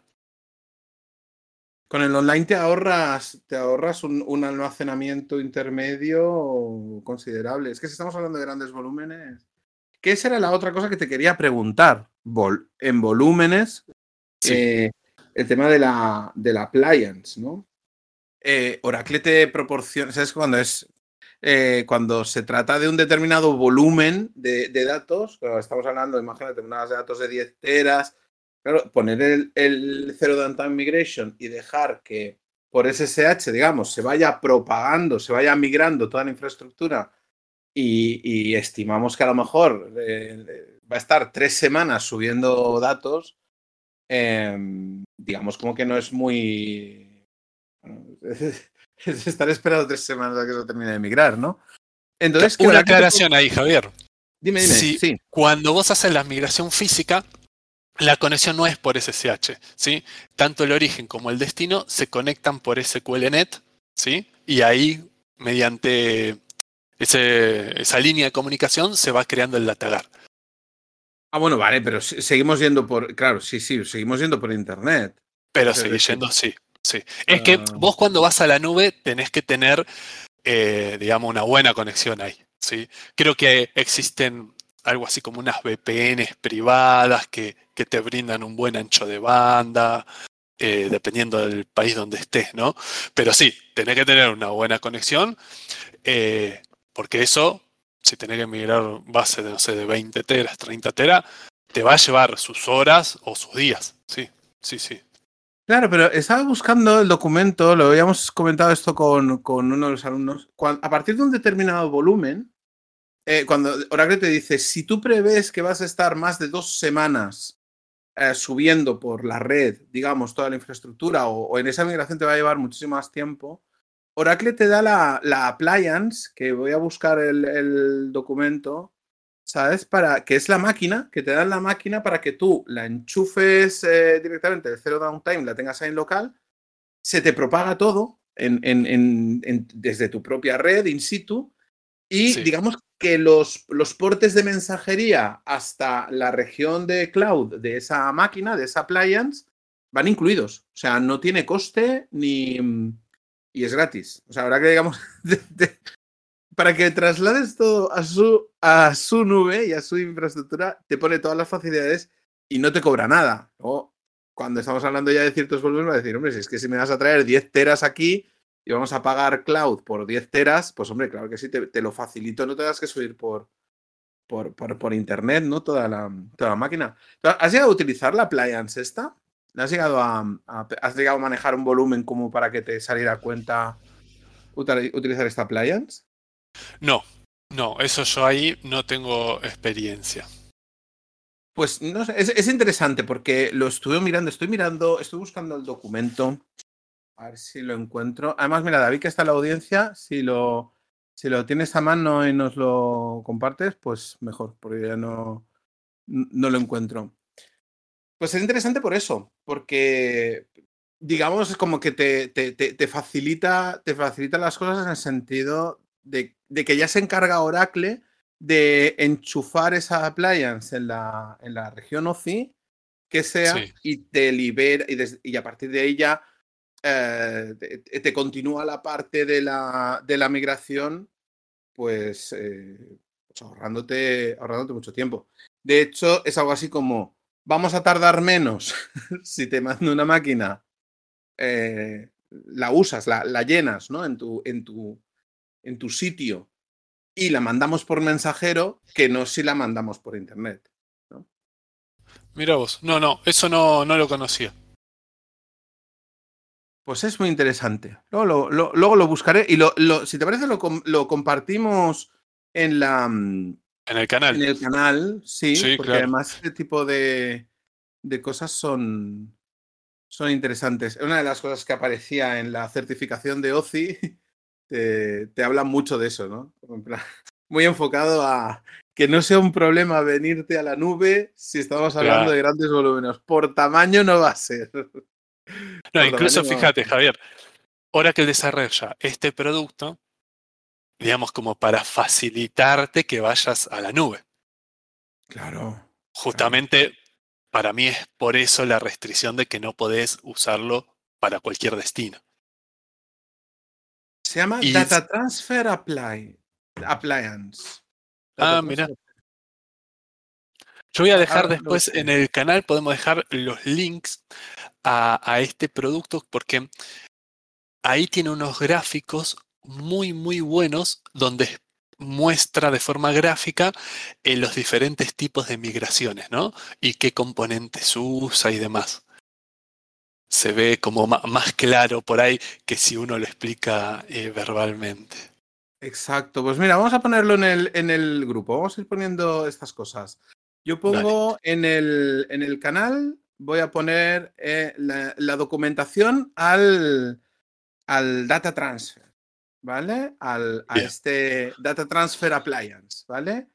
Con el online te ahorras, te ahorras un, almacenamiento intermedio considerable. Es que si estamos hablando de grandes volúmenes. ¿Qué será la otra cosa que te quería preguntar? en volúmenes, eh, el tema de la, de la appliance, ¿no? Eh, Oracle te proporciona, ¿sabes cuando es? Eh, cuando se trata de un determinado volumen de, datos, estamos hablando, imagínate, una base de datos de 10 teras, claro, poner el, el Zero Downtime Migration y dejar que por SSH, digamos, se vaya propagando, se vaya migrando toda la infraestructura y, estimamos que a lo mejor eh, va a estar tres semanas subiendo datos, em, digamos como que no es muy... (laughs) (laughs) Es, estar esperando tres semanas a que se termine de migrar, ¿no? Entonces, Una aclaración ahí, Javier. Dime, dime. sí. Cuando vos haces la migración física, la conexión no es por SSH, ¿sí? Tanto el origen como el destino se conectan por SQLNet, ¿sí? Y ahí, mediante esa línea de comunicación, se va creando el datagar. Ah, bueno, vale, pero seguimos yendo por, claro, sí, sí, seguimos yendo por Internet. Pero seguís yendo, sí, sí. Es que ah. vos cuando vas a la nube tenés que tener, eh, digamos, una buena conexión ahí, ¿sí? Creo que existen algo así como unas VPNs privadas que, que te brindan un buen ancho de banda, eh, dependiendo del país donde estés, ¿no? Pero sí, tenés que tener una buena conexión, eh, porque eso, si tenés que migrar base de, no sé, de 20 teras, 30 teras, te va a llevar sus horas o sus días, sí, sí, sí. Claro, pero estaba buscando el documento, lo habíamos comentado esto con, con uno de los alumnos, a partir de un determinado volumen, eh, cuando Oracle te dice, si tú prevés que vas a estar más de dos semanas eh, subiendo por la red, digamos, toda la infraestructura, o, en esa migración te va a llevar muchísimo más tiempo, Oracle te da la, la appliance, que voy a buscar el, documento, ¿sabes? Para, que es la máquina, que te dan la máquina para que tú la enchufes eh, directamente de cero downtime, la tengas ahí en local, se te propaga todo desde tu propia red in situ y digamos que los, los portes de mensajería hasta la región de cloud de esa máquina, de esa appliance, van incluidos. O sea, no tiene coste ni... y es gratis. O sea, ahora que digamos, (laughs) para que traslades todo a su, a su nube y a su infraestructura, te pone todas las facilidades y no te cobra nada. O cuando estamos hablando ya de ciertos volúmenes, va a decir, hombre, si es que si me vas a traer 10 teras aquí, y vamos a pagar cloud por 10 teras, pues hombre, claro que sí, te, lo facilito, no tengas que subir por, por, por, internet, ¿no? Toda la, toda la máquina. ¿Has llegado a utilizar la appliance esta? ¿Has llegado a, ¿Has llegado a manejar un volumen como para que te saliera cuenta utilizar esta appliance? No, no, eso yo ahí no tengo experiencia. Pues no sé, es, es, interesante porque lo estuve mirando, estoy mirando, estoy buscando el documento a ver si lo encuentro. Además, mira, David, que está en la audiencia, si lo, si lo tienes a mano y nos lo compartes, pues mejor, porque ya no, no lo encuentro. Pues es interesante por eso, porque digamos como que te, te, te, facilita, te facilita las cosas en el sentido de, de, que ya se encarga Oracle de enchufar esa appliance en la, en la región OCI que sea y te libera y, y a partir de ya eh, te, continúa la parte de la, de la migración, pues, eh, pues, ahorrándote, ahorrándote mucho tiempo. De hecho, es algo así como, vamos a tardar menos (laughs) si te mando una máquina, eh, la usas, la, la, llenas ¿no? en, tu, en, tu, en tu sitio y la mandamos por mensajero que no si la mandamos por internet. ¿no? Mira vos, no, no, eso no, no lo conocía. Pues es muy interesante. Luego lo, luego lo buscaré y lo, si te parece lo, lo, compartimos en la... Mm, en el canal. En el canal, sí, porque además este tipo de, de cosas son, son interesantes. Una de las cosas que aparecía en la certificación de OCI te, te habla mucho de eso, ¿no? (laughs) muy enfocado a que no sea un problema venirte a la nube si estamos hablando de grandes volúmenes. Por tamaño no va a ser. (laughs) No, incluso fíjate, Javier, ahora que desarrolla este producto, digamos como para facilitarte que vayas a la nube. Claro. Justamente para mí es por eso la restricción de que no podés usarlo para cualquier destino. Se llama Data Transfer Apply, Appliance. ah, mira. Yo voy a dejar después en el canal, podemos dejar los links a, a este producto porque ahí tiene unos gráficos muy, muy buenos donde muestra de forma gráfica eh, los diferentes tipos de migraciones, ¿no? Y qué componentes usa y demás. Se ve como más claro por ahí que si uno lo explica eh, verbalmente. Exacto, pues mira, vamos a ponerlo en el, en el grupo, vamos a ir poniendo estas cosas. Yo pongo en el, en el, canal, voy a poner eh, la, la, documentación al, al data transfer. ¿vale? Al, a este Data Transfer Appliance, ¿vale?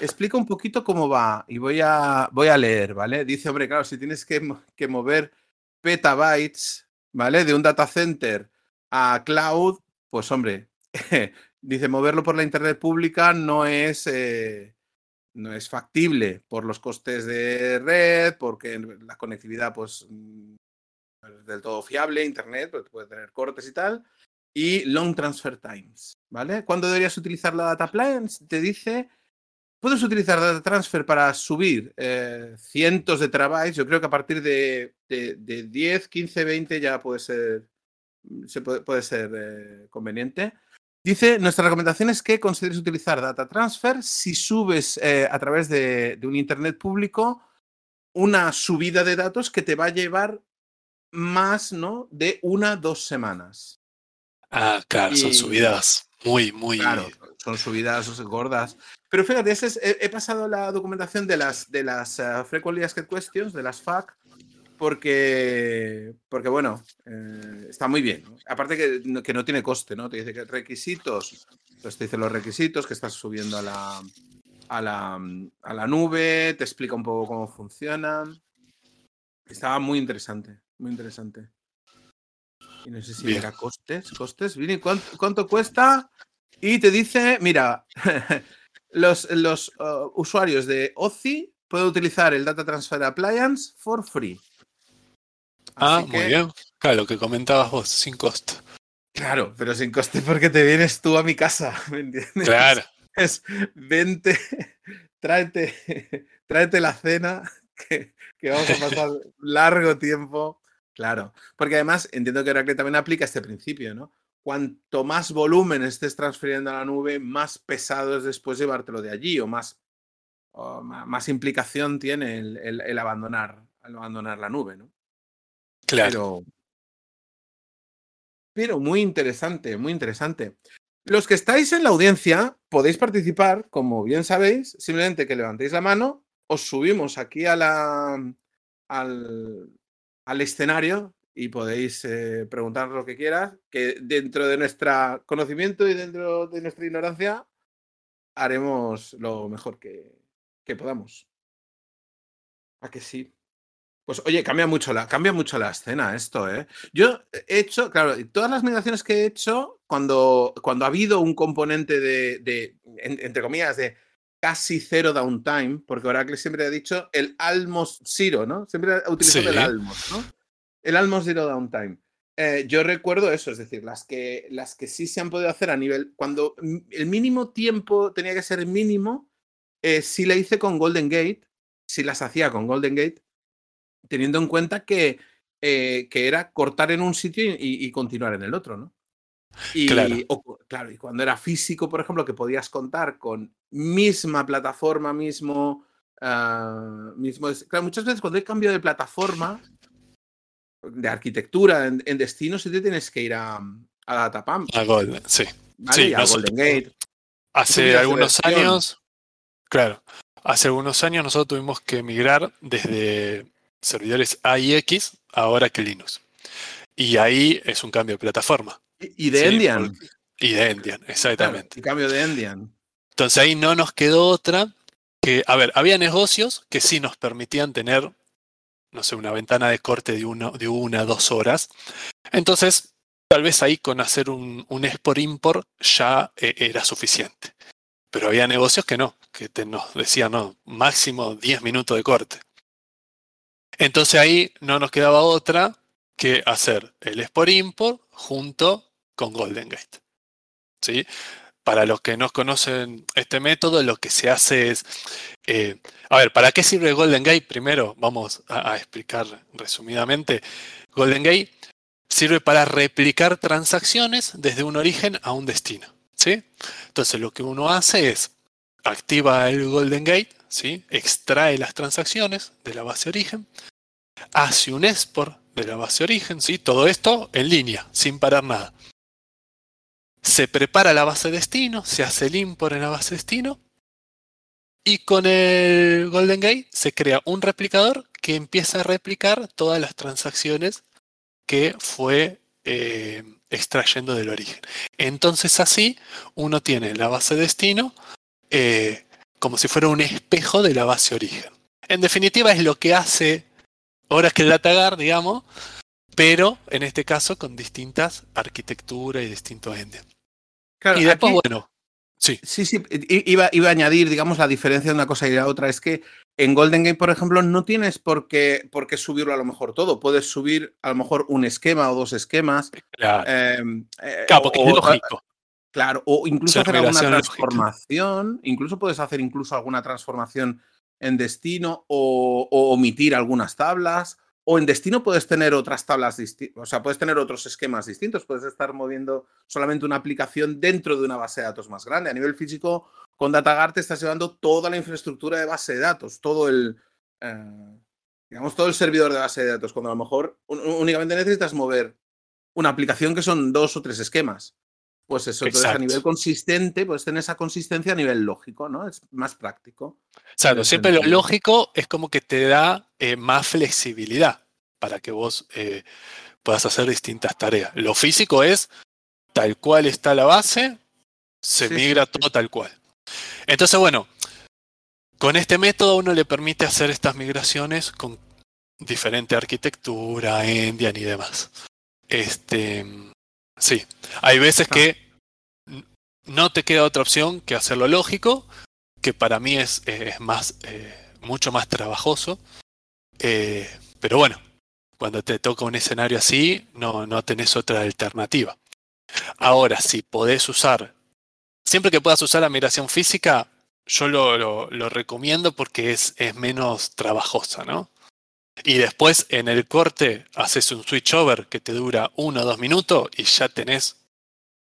Explica un poquito cómo va y voy a, voy a leer, ¿vale? Dice, hombre, claro, si tienes que, que mover petabytes, ¿vale? De un data center a cloud, pues hombre, (laughs) dice, moverlo por la internet pública no es, eh, no es factible por los costes de red, porque la conectividad, pues, mm, no es del todo fiable, internet, pues, puede tener cortes y tal y long transfer times, ¿vale? ¿Cuándo deberías utilizar la data appliance? Te dice, puedes utilizar data transfer para subir eh, cientos de terabytes. Yo creo que a partir de, de, 10, 15, 20 ya puede ser, se puede, puede ser eh, conveniente. Dice, nuestra recomendación es que consideres utilizar data transfer si subes eh, a través de, de un Internet público una subida de datos que te va a llevar más, ¿no? De una, dos semanas. Ah, claro, son subidas muy, muy. Claro, son subidas gordas. Pero fíjate, he, pasado la documentación de las, de las uh, Frequently Asked Questions, de las FAQ, porque, porque bueno, eh, está muy bien. Aparte que no, que no, tiene coste, ¿no? Te dice que requisitos, pues te dice los requisitos que estás subiendo a la, a la, a la nube, te explica un poco cómo funcionan. Estaba muy interesante, muy interesante. Y no sé si era costes, costes. ¿cuánto, cuesta? Y te dice, mira, (laughs) los, los uh, usuarios de OCI pueden utilizar el Data Transfer Appliance for free. ah, muy bien. Claro, lo que comentabas vos, sin costo. Claro, pero sin coste porque te vienes tú a mi casa, (laughs) ¿me entiendes? Claro. Es, vente, (laughs) tráete, tráete la cena, que, que vamos a pasar largo tiempo Claro, porque además entiendo que Oracle también aplica este principio, ¿no? Cuanto más volumen estés transfiriendo a la nube, más pesado es después llevártelo de allí o más, más implicación tiene el, abandonar, abandonar la nube, ¿no? Claro. pero muy interesante, muy interesante. Los que estáis en la audiencia podéis participar, como bien sabéis, simplemente que levantéis la mano, os subimos aquí a la, al, al escenario y podéis eh, preguntar lo que quieras, que dentro de nuestro conocimiento y dentro de nuestra ignorancia haremos lo mejor que, que podamos. ¿A que sí? Pues oye, cambia mucho la, cambia mucho la escena esto, ¿eh? Yo he hecho, claro, todas las migraciones que he hecho, cuando, cuando ha habido un componente de, de entre comillas, de casi cero downtime, porque Oracle siempre ha dicho el almost zero, ¿no? Siempre ha utilizado el almost, ¿no? El almost zero downtime. Eh, yo recuerdo eso, es decir, las que, las que sí se han podido hacer a nivel, cuando el mínimo tiempo tenía que ser mínimo, eh, sí la hice con Golden Gate, sí las hacía con Golden Gate, teniendo en cuenta que, eh, que era cortar en un sitio y, y continuar en el otro, ¿no? Y, claro. claro, y cuando era físico, por ejemplo, que podías contar con misma plataforma, mismo. Uh, mismo claro, muchas veces cuando hay cambio de plataforma, de arquitectura en, en destino, si te tienes que ir a, a Datapump. A Golden, sí. ¿vale? sí a Golden Gate. Hace algunos años, claro, hace algunos años nosotros tuvimos que migrar desde servidores AIX a Oracle Linux. Y ahí es un cambio de plataforma. Y de Endian. Y de Endian, exactamente. y cambio de Endian. Entonces ahí no nos quedó otra que, a ver, había negocios que sí nos permitían tener, no sé, una ventana de corte de, uno, de una, dos horas. Entonces, tal vez ahí con hacer un, un export-import ya eh, era suficiente. Pero había negocios que no, que te, nos decían, no, máximo 10 minutos de corte. Entonces ahí no nos quedaba otra que hacer el export-import junto con Golden Gate. ¿Sí? Para los que no conocen este método, lo que se hace es, eh, a ver, ¿para qué sirve Golden Gate? Primero, vamos a, explicar resumidamente. Golden Gate sirve para replicar transacciones desde un origen a un destino. ¿sí? Entonces, lo que uno hace es activa el Golden Gate, ¿sí? extrae las transacciones de la base origen, hace un export de la base origen, ¿sí? todo esto en línea, sin parar nada. Se prepara la base destino, se hace el import en la base destino y con el Golden Gate se crea un replicador que empieza a replicar todas las transacciones que fue eh, extrayendo del origen. Entonces así uno tiene la base destino eh, como si fuera un espejo de la base origen. En definitiva es lo que hace Oracle DataGuard, digamos, pero en este caso con distintas arquitecturas y distintos endes. y después, bueno, sí. Sí, sí, iba, iba, a añadir, digamos, la diferencia de una cosa y la otra. Es que en Golden Gate, por ejemplo, no tienes por qué, por qué subirlo a lo mejor todo. Puedes subir a lo mejor un esquema o dos esquemas. Claro, em, eh, claro porque es lógico. Claro, o incluso hacer alguna transformación, incluso puedes hacer incluso alguna transformación en destino o, omitir algunas tablas. O en destino puedes tener otras tablas distintas, o sea, puedes tener otros esquemas distintos, puedes estar moviendo solamente una aplicación dentro de una base de datos más grande. A nivel físico, con DataGuard te estás llevando toda la infraestructura de base de datos, todo el, eh, digamos, todo el servidor de base de datos, cuando a lo mejor únicamente necesitas mover una aplicación que son dos o tres esquemas. Pues eso, entonces a nivel consistente, puedes tener esa consistencia a nivel lógico, ¿no? Es más práctico. Claro, siempre lo lógico es como que te da eh, más flexibilidad para que vos eh, puedas hacer distintas tareas. Lo físico es tal cual está la base, se migra todo tal cual. Entonces, bueno, con este método uno le permite hacer estas migraciones con diferente arquitectura, Endian y demás. Este, Sí, hay veces ah. que no te queda otra opción que hacerlo lógico, que para mí es, más, eh, mucho más trabajoso. Eh, pero bueno, cuando te toca un escenario así, no, no tenés otra alternativa. Ahora, si podés usar, siempre que puedas usar la migración física, yo lo, lo, recomiendo porque es, es menos trabajosa, ¿no? Y después en el corte haces un switch over que te dura uno o dos minutos y ya tenés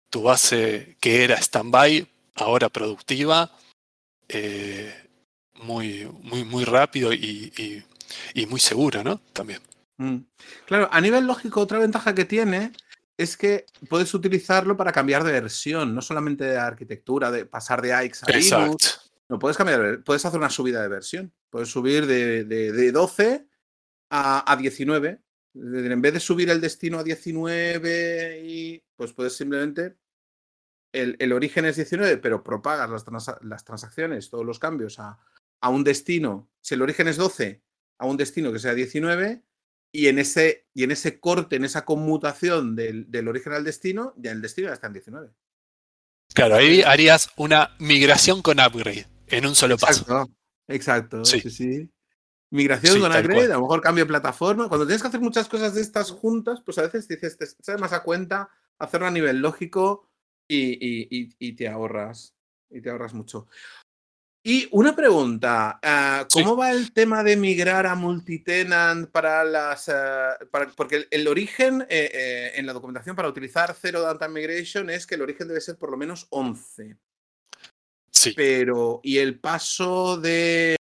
tu base que era stand-by, ahora productiva, eh, muy, muy, muy rápido y, muy seguro, ¿no? También. Mm. Claro, a nivel lógico, otra ventaja que tiene es que puedes utilizarlo para cambiar de versión, no solamente de arquitectura, de pasar de AX a Linux. No puedes cambiar, puedes hacer una subida de versión. Puedes subir de, de, de 12 a, 19. En vez de subir el destino a 19 y pues puedes simplemente el, origen es 19, pero propagas las, transacciones, todos los cambios a, un destino. Si el origen es 12, a un destino que sea 19, y en ese, y en ese corte, en esa conmutación del, origen al destino, ya el destino ya está en 19. Claro, ahí harías una migración con upgrade en un solo paso. Exacto, exacto sí, sí. Migración con Upgrade, a lo mejor cambio de plataforma. Cuando tienes que hacer muchas cosas de estas juntas, pues a veces dices, te sale más a cuenta hacerlo a nivel lógico y, te ahorras. Y te ahorras mucho. Y una pregunta, ah, ¿cómo va el tema de migrar a multitenant para las... Ah, porque el, origen eh, eh, en la documentación para utilizar Zero Data Migration es que el origen debe ser por lo menos 11. Sí. Pero, ¿y el paso de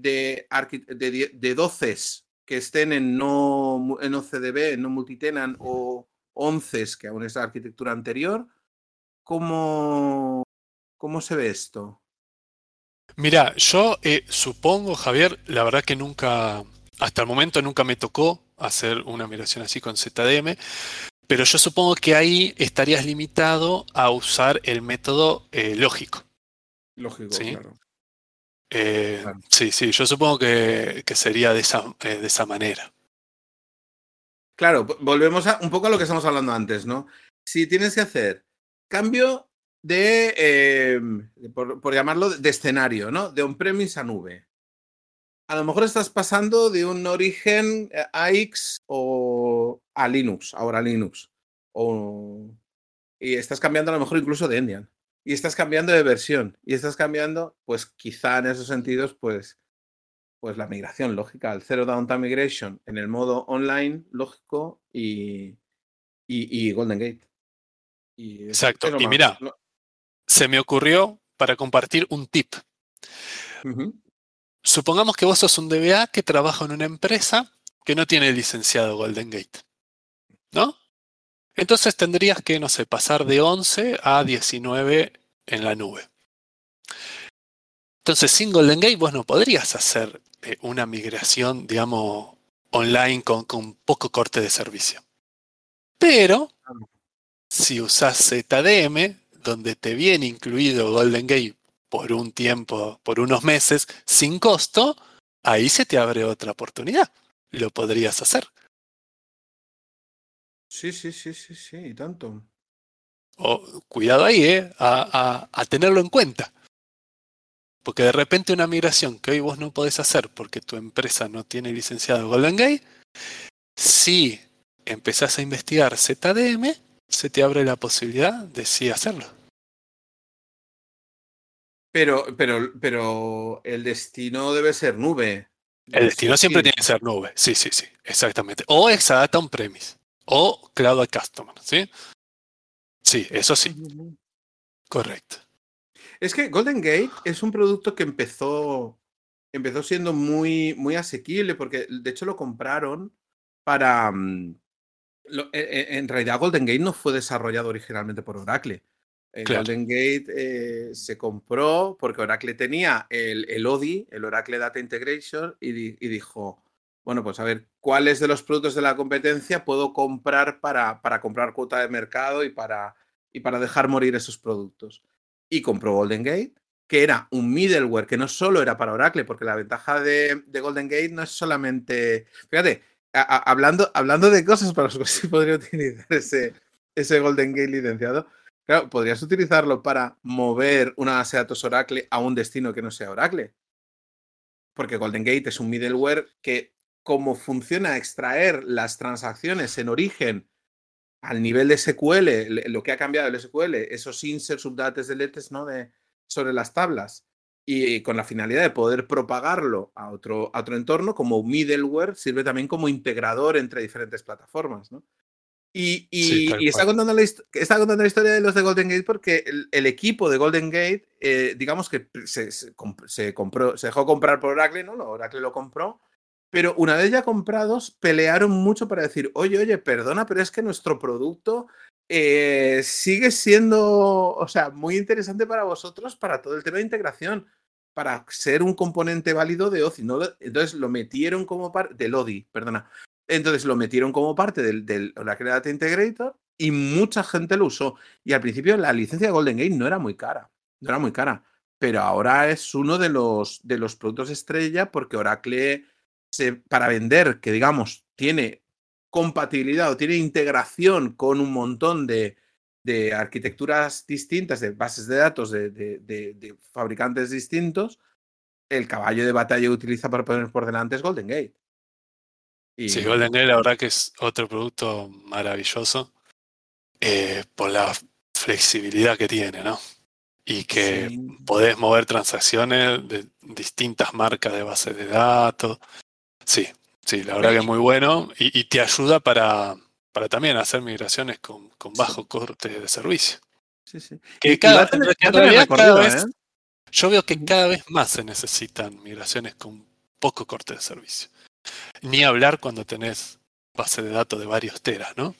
de, de, de doces que estén en no en OCDB, en no multitenant o onces, que aún es la arquitectura anterior, ¿cómo, cómo se ve esto? Mira, yo eh, supongo, Javier, la verdad que nunca, hasta el momento nunca me tocó hacer una migración así con ZDM, pero yo supongo que ahí estarías limitado a usar el método eh, lógico. Lógico, claro. Eh, sí, sí, yo supongo que, sería de esa, eh, de esa manera. Claro, volvemos a, un poco a lo que estamos hablando antes, ¿no? Si tienes que hacer cambio de, em, por, llamarlo, de escenario, ¿no? De on-premise a nube. A lo mejor estás pasando de un origen eh, a X o a Linux, ahora Linux. O, y estás cambiando a lo mejor incluso de Endian y estás cambiando de versión y estás cambiando, pues quizá en esos sentidos, pues, pues la migración lógica, el Zero Downtime Migration en el modo online lógico y, y, Golden Gate. Exacto. Y mira, se me ocurrió para compartir un tip. Supongamos que vos sos un DBA que trabaja en una empresa que no tiene licenciado Golden Gate. ¿No? Entonces tendrías que, no sé, pasar de 11 a 19 en la nube. Entonces, sin Golden Gate vos no podrías hacer eh, una migración, digamos, online con, con poco corte de servicio. Pero, si usas ZDM, donde te viene incluido Golden Gate por un tiempo, por unos meses, sin costo, ahí se te abre otra oportunidad. Lo podrías hacer. Sí, sí, sí, sí, sí, y tanto. cuidado ahí, ¿eh? A, a, tenerlo en cuenta. Porque de repente una migración que hoy vos no podés hacer porque tu empresa no tiene licenciado Golden Gate, si empezás a investigar ZDM, se te abre la posibilidad de sí hacerlo. Pero, pero, pero el destino debe ser nube. El destino siempre tiene que ser nube, sí, sí, sí, exactamente. O Exadata on-premise o Cloud Customer, ¿sí? Sí, eso sí. Correcto. Es que Golden Gate es un producto que empezó, empezó siendo muy, muy asequible porque de hecho lo compraron para... Mm, e, e, en realidad Golden Gate no fue desarrollado originalmente por Oracle. Eh, Golden Gate eh, se compró porque Oracle tenía el, el ODI, el Oracle Data Integration, y, y dijo, bueno, pues a ver, ¿cuáles de los productos de la competencia puedo comprar para, para comprar cuota de mercado y para, y para dejar morir esos productos? Y compró Golden Gate, que era un middleware que no solo era para Oracle, porque la ventaja de, Golden Gate no es solamente, fíjate, hablando, hablando de cosas para las que sí podría utilizar ese, ese Golden Gate licenciado, claro, podrías utilizarlo para mover una base de datos Oracle a un destino que no sea Oracle. Porque Golden Gate es un middleware que cómo funciona extraer las transacciones en origen al nivel de SQL, lo que ha cambiado el SQL, esos inserts, subdates, deletes, ¿no? De, sobre las tablas y con la finalidad de poder propagarlo a otro, a otro entorno, como middleware, sirve también como integrador entre diferentes plataformas, ¿no? Y, está, contando la, está, contando la, historia de los de Golden Gate porque el, equipo de Golden Gate, eh, digamos que se, se, compró, se dejó comprar por Oracle, ¿no? Oracle lo compró pero una vez ya comprados, pelearon mucho para decir, oye, oye, perdona, pero es que nuestro producto eh, sigue siendo, o sea, muy interesante para vosotros para todo el tema de integración, para ser un componente válido de OCI. ¿no? Entonces lo metieron como parte del ODI, perdona. Entonces lo metieron como parte del, del Oracle Data Integrator y mucha gente lo usó. Y al principio la licencia de Golden Gate no era muy cara, no era muy cara, pero ahora es uno de los, de los productos estrella porque Oracle para vender, que digamos, tiene compatibilidad o tiene integración con un montón de, arquitecturas distintas, de bases de datos de, fabricantes distintos, el caballo de batalla que utiliza para poner por delante es Golden Gate. Sí, Golden Gate la verdad que es otro producto maravilloso eh, por la flexibilidad que tiene, ¿no? Y que podés mover transacciones de distintas marcas de base de datos. Sí, sí, la verdad que es muy bueno y, te ayuda para, para, también hacer migraciones con, con bajo corte de servicio. Sí, sí. Que cada, vez, ¿eh? yo veo que cada vez más se necesitan migraciones con poco corte de servicio. Ni hablar cuando tenés base de datos de varios teras, ¿no?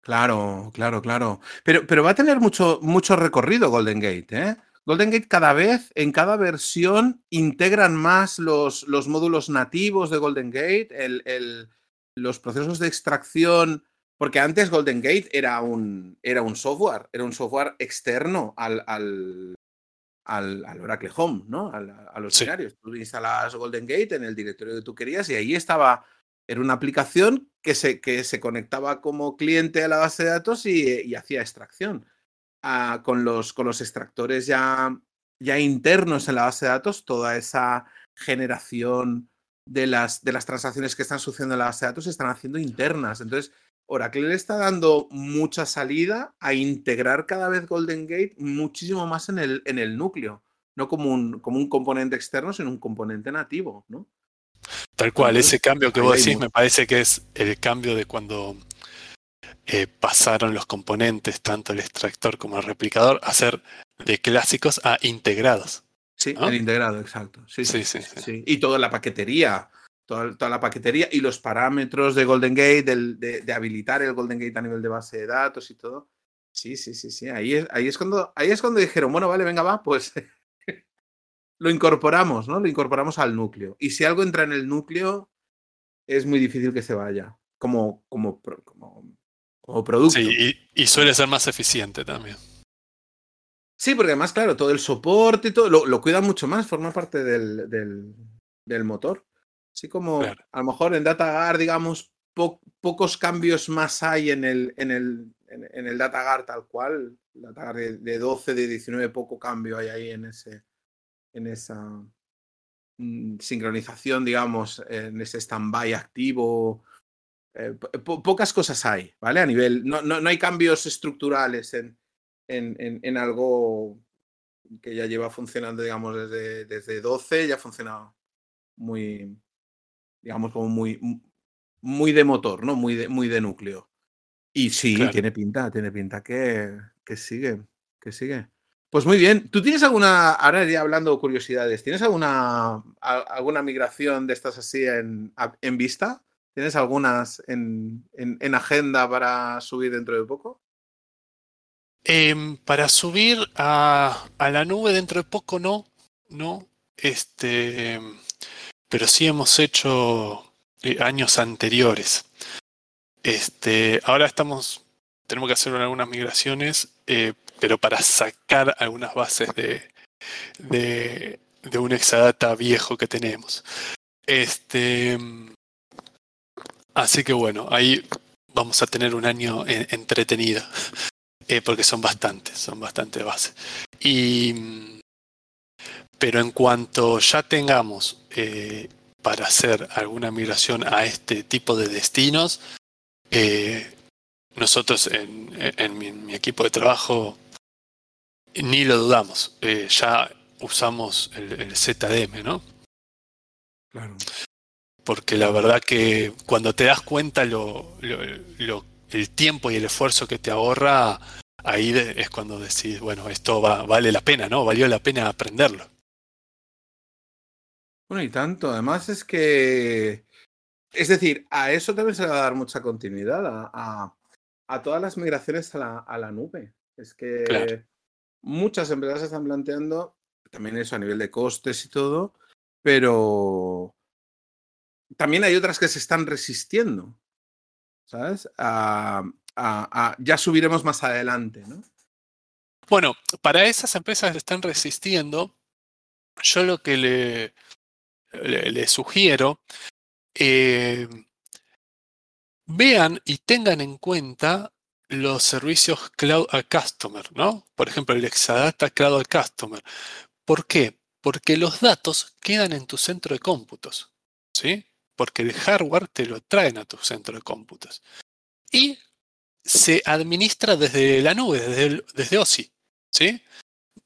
Claro, claro, claro. Pero, pero va a tener mucho, mucho recorrido Golden Gate, ¿eh? Golden Gate cada vez, en cada versión, integran más los, los módulos nativos de Golden Gate, el, los procesos de extracción, porque antes Golden Gate era un, era un software, era un software externo al, al, al, Oracle Home, ¿no? a los escenarios. Tú instalas Golden Gate en el directorio que tú querías y ahí estaba, era una aplicación que se, que se conectaba como cliente a la base de datos y hacía extracción con, los, con los extractores ya, ya internos en la base de datos, toda esa generación de las, de las transacciones que están sucediendo en la base de datos se están haciendo internas. Entonces, Oracle le está dando mucha salida a integrar cada vez Golden Gate muchísimo más en el, en el núcleo, no como un, como un componente externo, sino un componente nativo, ¿no? Tal cual, ese cambio que vos decís me parece que es el cambio de cuando eh, pasaron los componentes, tanto el extractor como el replicador, a ser de clásicos a integrados. Sí, el integrado, exacto. Sí sí, sí Y toda la paquetería, toda, la paquetería y los parámetros de Golden Gate, de, habilitar el Golden Gate a nivel de base de datos y todo. Sí, sí, sí, sí. Ahí es, ahí es, cuando, ahí es cuando dijeron, bueno, vale, venga, va, pues (laughs) lo incorporamos, ¿no? Lo incorporamos al núcleo. Y si algo entra en el núcleo, es muy difícil que se vaya como, como, como, producto. Sí, y, suele ser más eficiente también. Sí, porque además, claro, todo el soporte y todo lo, lo cuida mucho más, forma parte del, del motor. Así como a lo mejor en DataGar, digamos, pocos cambios más hay en el, en el, en, el DataGar tal cual. DataGar de, de, 12, de 19, poco cambio hay ahí en, ese, en esa mm, sincronización, digamos, en ese stand-by activo. Eh, pocas cosas hay, ¿vale? A nivel, no, no, no hay cambios estructurales en, en, en, algo que ya lleva funcionando, digamos, desde, desde 12, ya ha funcionado muy, digamos, como muy, muy de motor, ¿no? Muy de, muy de núcleo. Y sí, tiene pinta, tiene pinta que, que sigue, que sigue. Pues muy bien. ¿Tú tienes alguna, ahora ya hablando curiosidades, ¿tienes alguna, alguna migración de estas así en, en vista? ¿Tienes algunas en, en, agenda para subir dentro de poco? Em, para subir a, a, la nube dentro de poco no, no. Este, pero sí hemos hecho eh, años anteriores. Este, ahora estamos, tenemos que hacer algunas migraciones, eh, pero para sacar algunas bases de, de, de, un Exadata viejo que tenemos. Este, así que bueno, ahí vamos a tener un año entretenido, (laughs) eh, porque son bastantes, son bastantes bases. Y pero en cuanto ya tengamos eh, para hacer alguna migración a este tipo de destinos, eh, nosotros en, mi, equipo de trabajo ni lo dudamos, eh, ya usamos el, ZDM, ¿no? Claro. Porque la verdad que cuando te das cuenta lo, el tiempo y el esfuerzo que te ahorra, ahí es cuando decís, bueno, esto vale la pena, ¿no? Valió la pena aprenderlo. Bueno, y tanto. Además es que, es decir, a eso también se le va a dar mucha continuidad, a, a, todas las migraciones a la, a la nube. Es que muchas empresas están planteando, también eso a nivel de costes y todo, pero también hay otras que se están resistiendo, ¿sabes? A, ya subiremos más adelante, ¿no? Bueno, para esas empresas que están resistiendo, yo lo que le, sugiero, eh, vean y tengan en cuenta los servicios Cloud a Customer, ¿no? Por ejemplo, el Exadata Cloud a Customer. ¿Por qué? Porque los datos quedan en tu centro de cómputos, ¿sí? Porque el hardware te lo traen a tu centro de cómputos. Y se administra desde la nube, desde, desde OSI, ¿sí?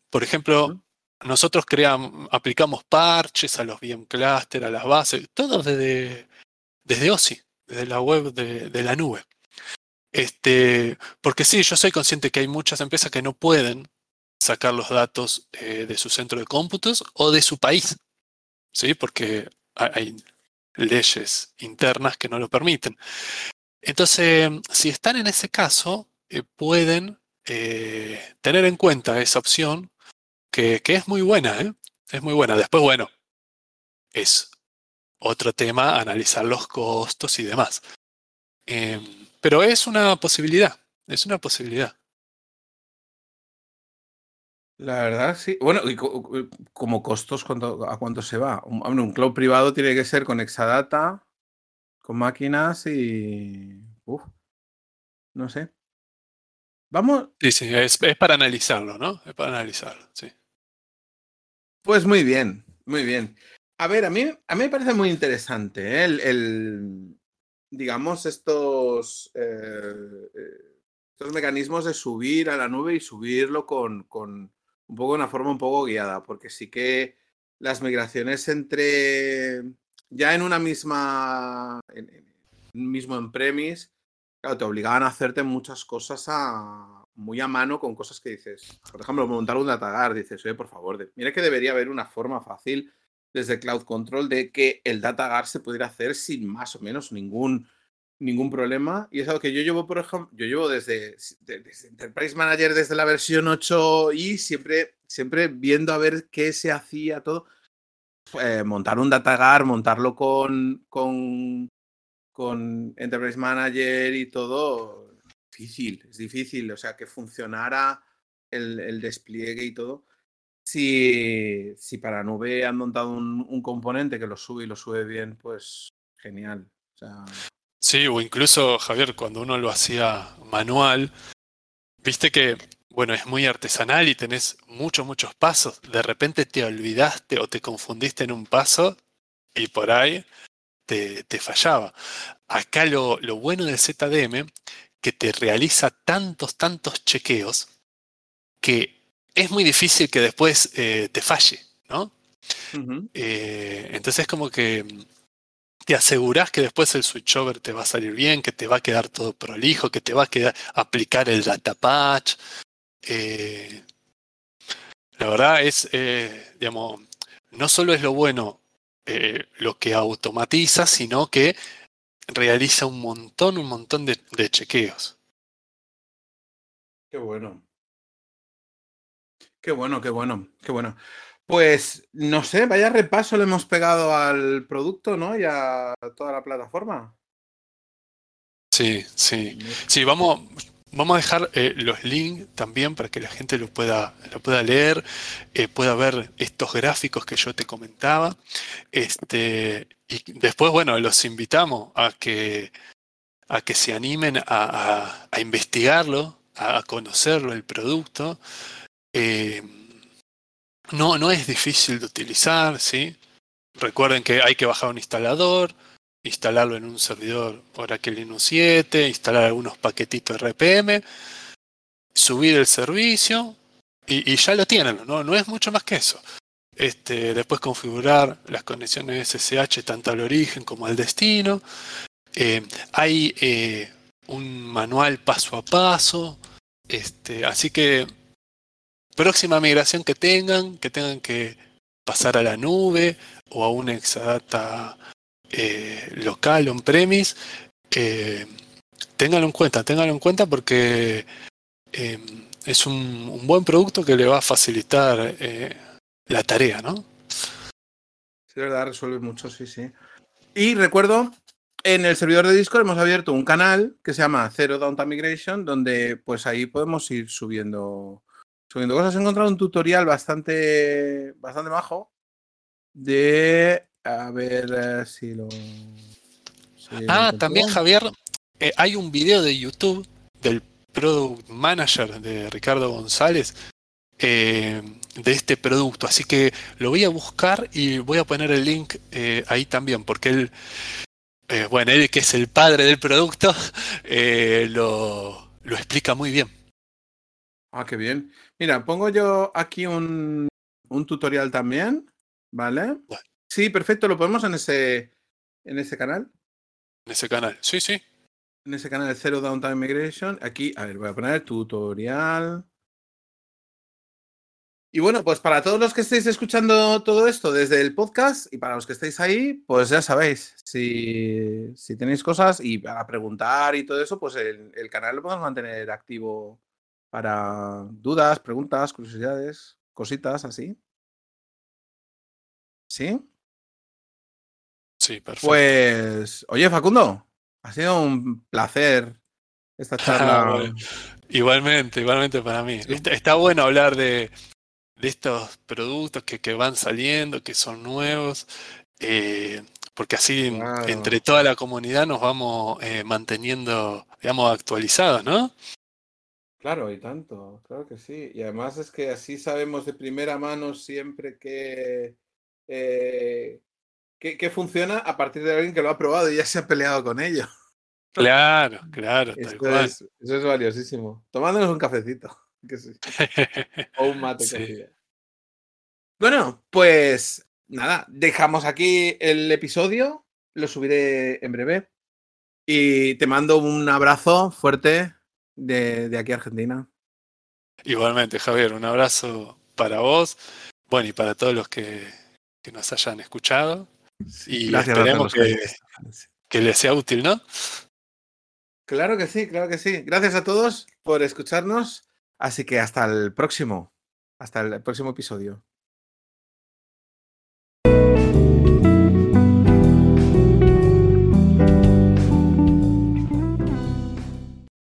Por ejemplo, nosotros creamos, aplicamos parches a los VM cluster, a las bases, todo desde, desde OSI, desde la web de, la nube. Este, porque sí, yo soy consciente que hay muchas empresas que no pueden sacar los datos eh, de su centro de cómputos o de su país, ¿sí? porque hay leyes internas que no lo permiten. Entonces, si están en ese caso, eh, pueden eh, tener en cuenta esa opción que, es muy buena, ¿eh? Es muy buena. Después, bueno, es otro tema analizar los costos y demás. Em, pero es una posibilidad, es una posibilidad. La verdad, sí. Bueno, y como costos, ¿a cuánto se va? Un, un cloud privado tiene que ser con Exadata, con máquinas y... Uf, no sé. Vamos. Sí, sí, es, para analizarlo, ¿no? Es para analizarlo, sí. Pues muy bien, muy bien. A ver, a mí, a mí me parece muy interesante ¿eh? el, digamos, estos, eh, eh, estos mecanismos de subir a la nube y subirlo con, con un poco una forma un poco guiada, porque sí que las migraciones entre ya en una misma, en, mismo en-premise, claro, te obligaban a hacerte muchas cosas muy a mano con cosas que dices, por ejemplo, montar un datagar, dices, oye, por favor, mira que debería haber una forma fácil desde Cloud Control de que el datagar se pudiera hacer sin más o menos ningún, ningún problema. Y es algo que yo llevo, por ejemplo, yo llevo desde, Enterprise Manager, desde la versión 8 y siempre, siempre viendo a ver qué se hacía todo. Eh, montar un datagar, montarlo con, con, con Enterprise Manager y todo, difícil, es difícil. O sea, que funcionara el, el despliegue y todo si, si para nube han montado un, componente que lo sube y lo sube bien, pues genial. Sí, o incluso, Javier, cuando uno lo hacía manual, viste que, bueno, es muy artesanal y tenés muchos, muchos pasos. De repente te olvidaste o te confundiste en un paso y por ahí te, te fallaba. Acá lo, lo bueno del ZDM, que te realiza tantos, tantos chequeos que es muy difícil que después eh, te falle, ¿no? Eh, entonces es como que te aseguras que después el switchover te va a salir bien, que te va a quedar todo prolijo, que te va a quedar aplicar el data patch. Eh, la verdad es, digamos, no solo es lo bueno lo que automatiza, sino que realiza un montón, un montón de chequeos. Qué bueno. Qué bueno, qué bueno, qué bueno. Pues no sé, vaya repaso le hemos pegado al producto, ¿no? Y a toda la plataforma. Sí, sí. Sí, vamos, vamos a dejar eh, los links también para que la gente lo pueda, lo pueda leer, eh, pueda ver estos gráficos que yo te comentaba. Este, y después, bueno, los invitamos a que, a que se animen a, investigarlo, a conocerlo, el producto. Eh, no, no es difícil de utilizar, ¿sí? Recuerden que hay que bajar un instalador, instalarlo en un servidor Oracle Linux 7, instalar algunos paquetitos RPM, subir el servicio y, ya lo tienen, ¿no? no es mucho más que eso. Este, después configurar las conexiones SSH tanto al origen como al destino. Eh, hay eh, un manual paso a paso. Este, así que próxima migración que tengan, que tengan que pasar a la nube o a un Exadata eh, local, on-premise, eh, ténganlo en cuenta, ténganlo en cuenta porque eh, es un, buen producto que le va a facilitar eh, la tarea, ¿no? Sí, de verdad, resuelve mucho, sí, sí. Y recuerdo, en el servidor de Discord hemos abierto un canal que se llama Zero Downtime Migration, donde pues ahí podemos ir subiendo subiendo cosas. He encontrado un tutorial bastante, bastante majo de. A ver eh, si lo. ah, también, Javier, eh, hay un video de YouTube del Product Manager de Ricardo González eh, de este producto. Así que lo voy a buscar y voy a poner el link ahí también, porque él, bueno, él que es el padre del producto, (laughs) lo, lo explica muy bien. Ah, qué bien. Mira, pongo yo aquí un, un tutorial también, ¿vale? Sí, perfecto, lo ponemos en ese, en ese canal. En ese canal, sí, sí. En ese canal de Zero Downtime Migration. Aquí, a ver, voy a poner tutorial. Y bueno, pues para todos los que estéis escuchando todo esto desde el podcast y para los que estéis ahí, pues ya sabéis, si, si tenéis cosas y para preguntar y todo eso, pues el, el canal lo podemos mantener activo para dudas, preguntas, curiosidades, cositas así. ¿Sí? Sí, perfecto. Pues, oye, Facundo, ha sido un placer esta (laughs) charla. igualmente, igualmente para mí. Está, bueno hablar de, de estos productos que, que, van saliendo, que son nuevos, eh, porque así entre toda la comunidad nos vamos eh, manteniendo, digamos, actualizados, ¿no? Claro, y tanto, claro que sí. Y además es que así sabemos de primera mano siempre que, eh, que, funciona a partir de alguien que lo ha probado y ya se ha peleado con ello. Claro, claro. Eso es, eso es valiosísimo. Tomándonos un cafecito. (laughs) o un mate. Sí. Bueno, pues nada, dejamos aquí el episodio. Lo subiré en breve. Y te mando un abrazo fuerte de, de aquí a Argentina. Igualmente, Javier, un abrazo para vos, bueno, y para todos los que, que nos hayan escuchado. y esperemos que, que les sea útil, ¿no? Claro que sí, claro que sí. Gracias a todos por escucharnos. Así que hasta el próximo, hasta el próximo episodio.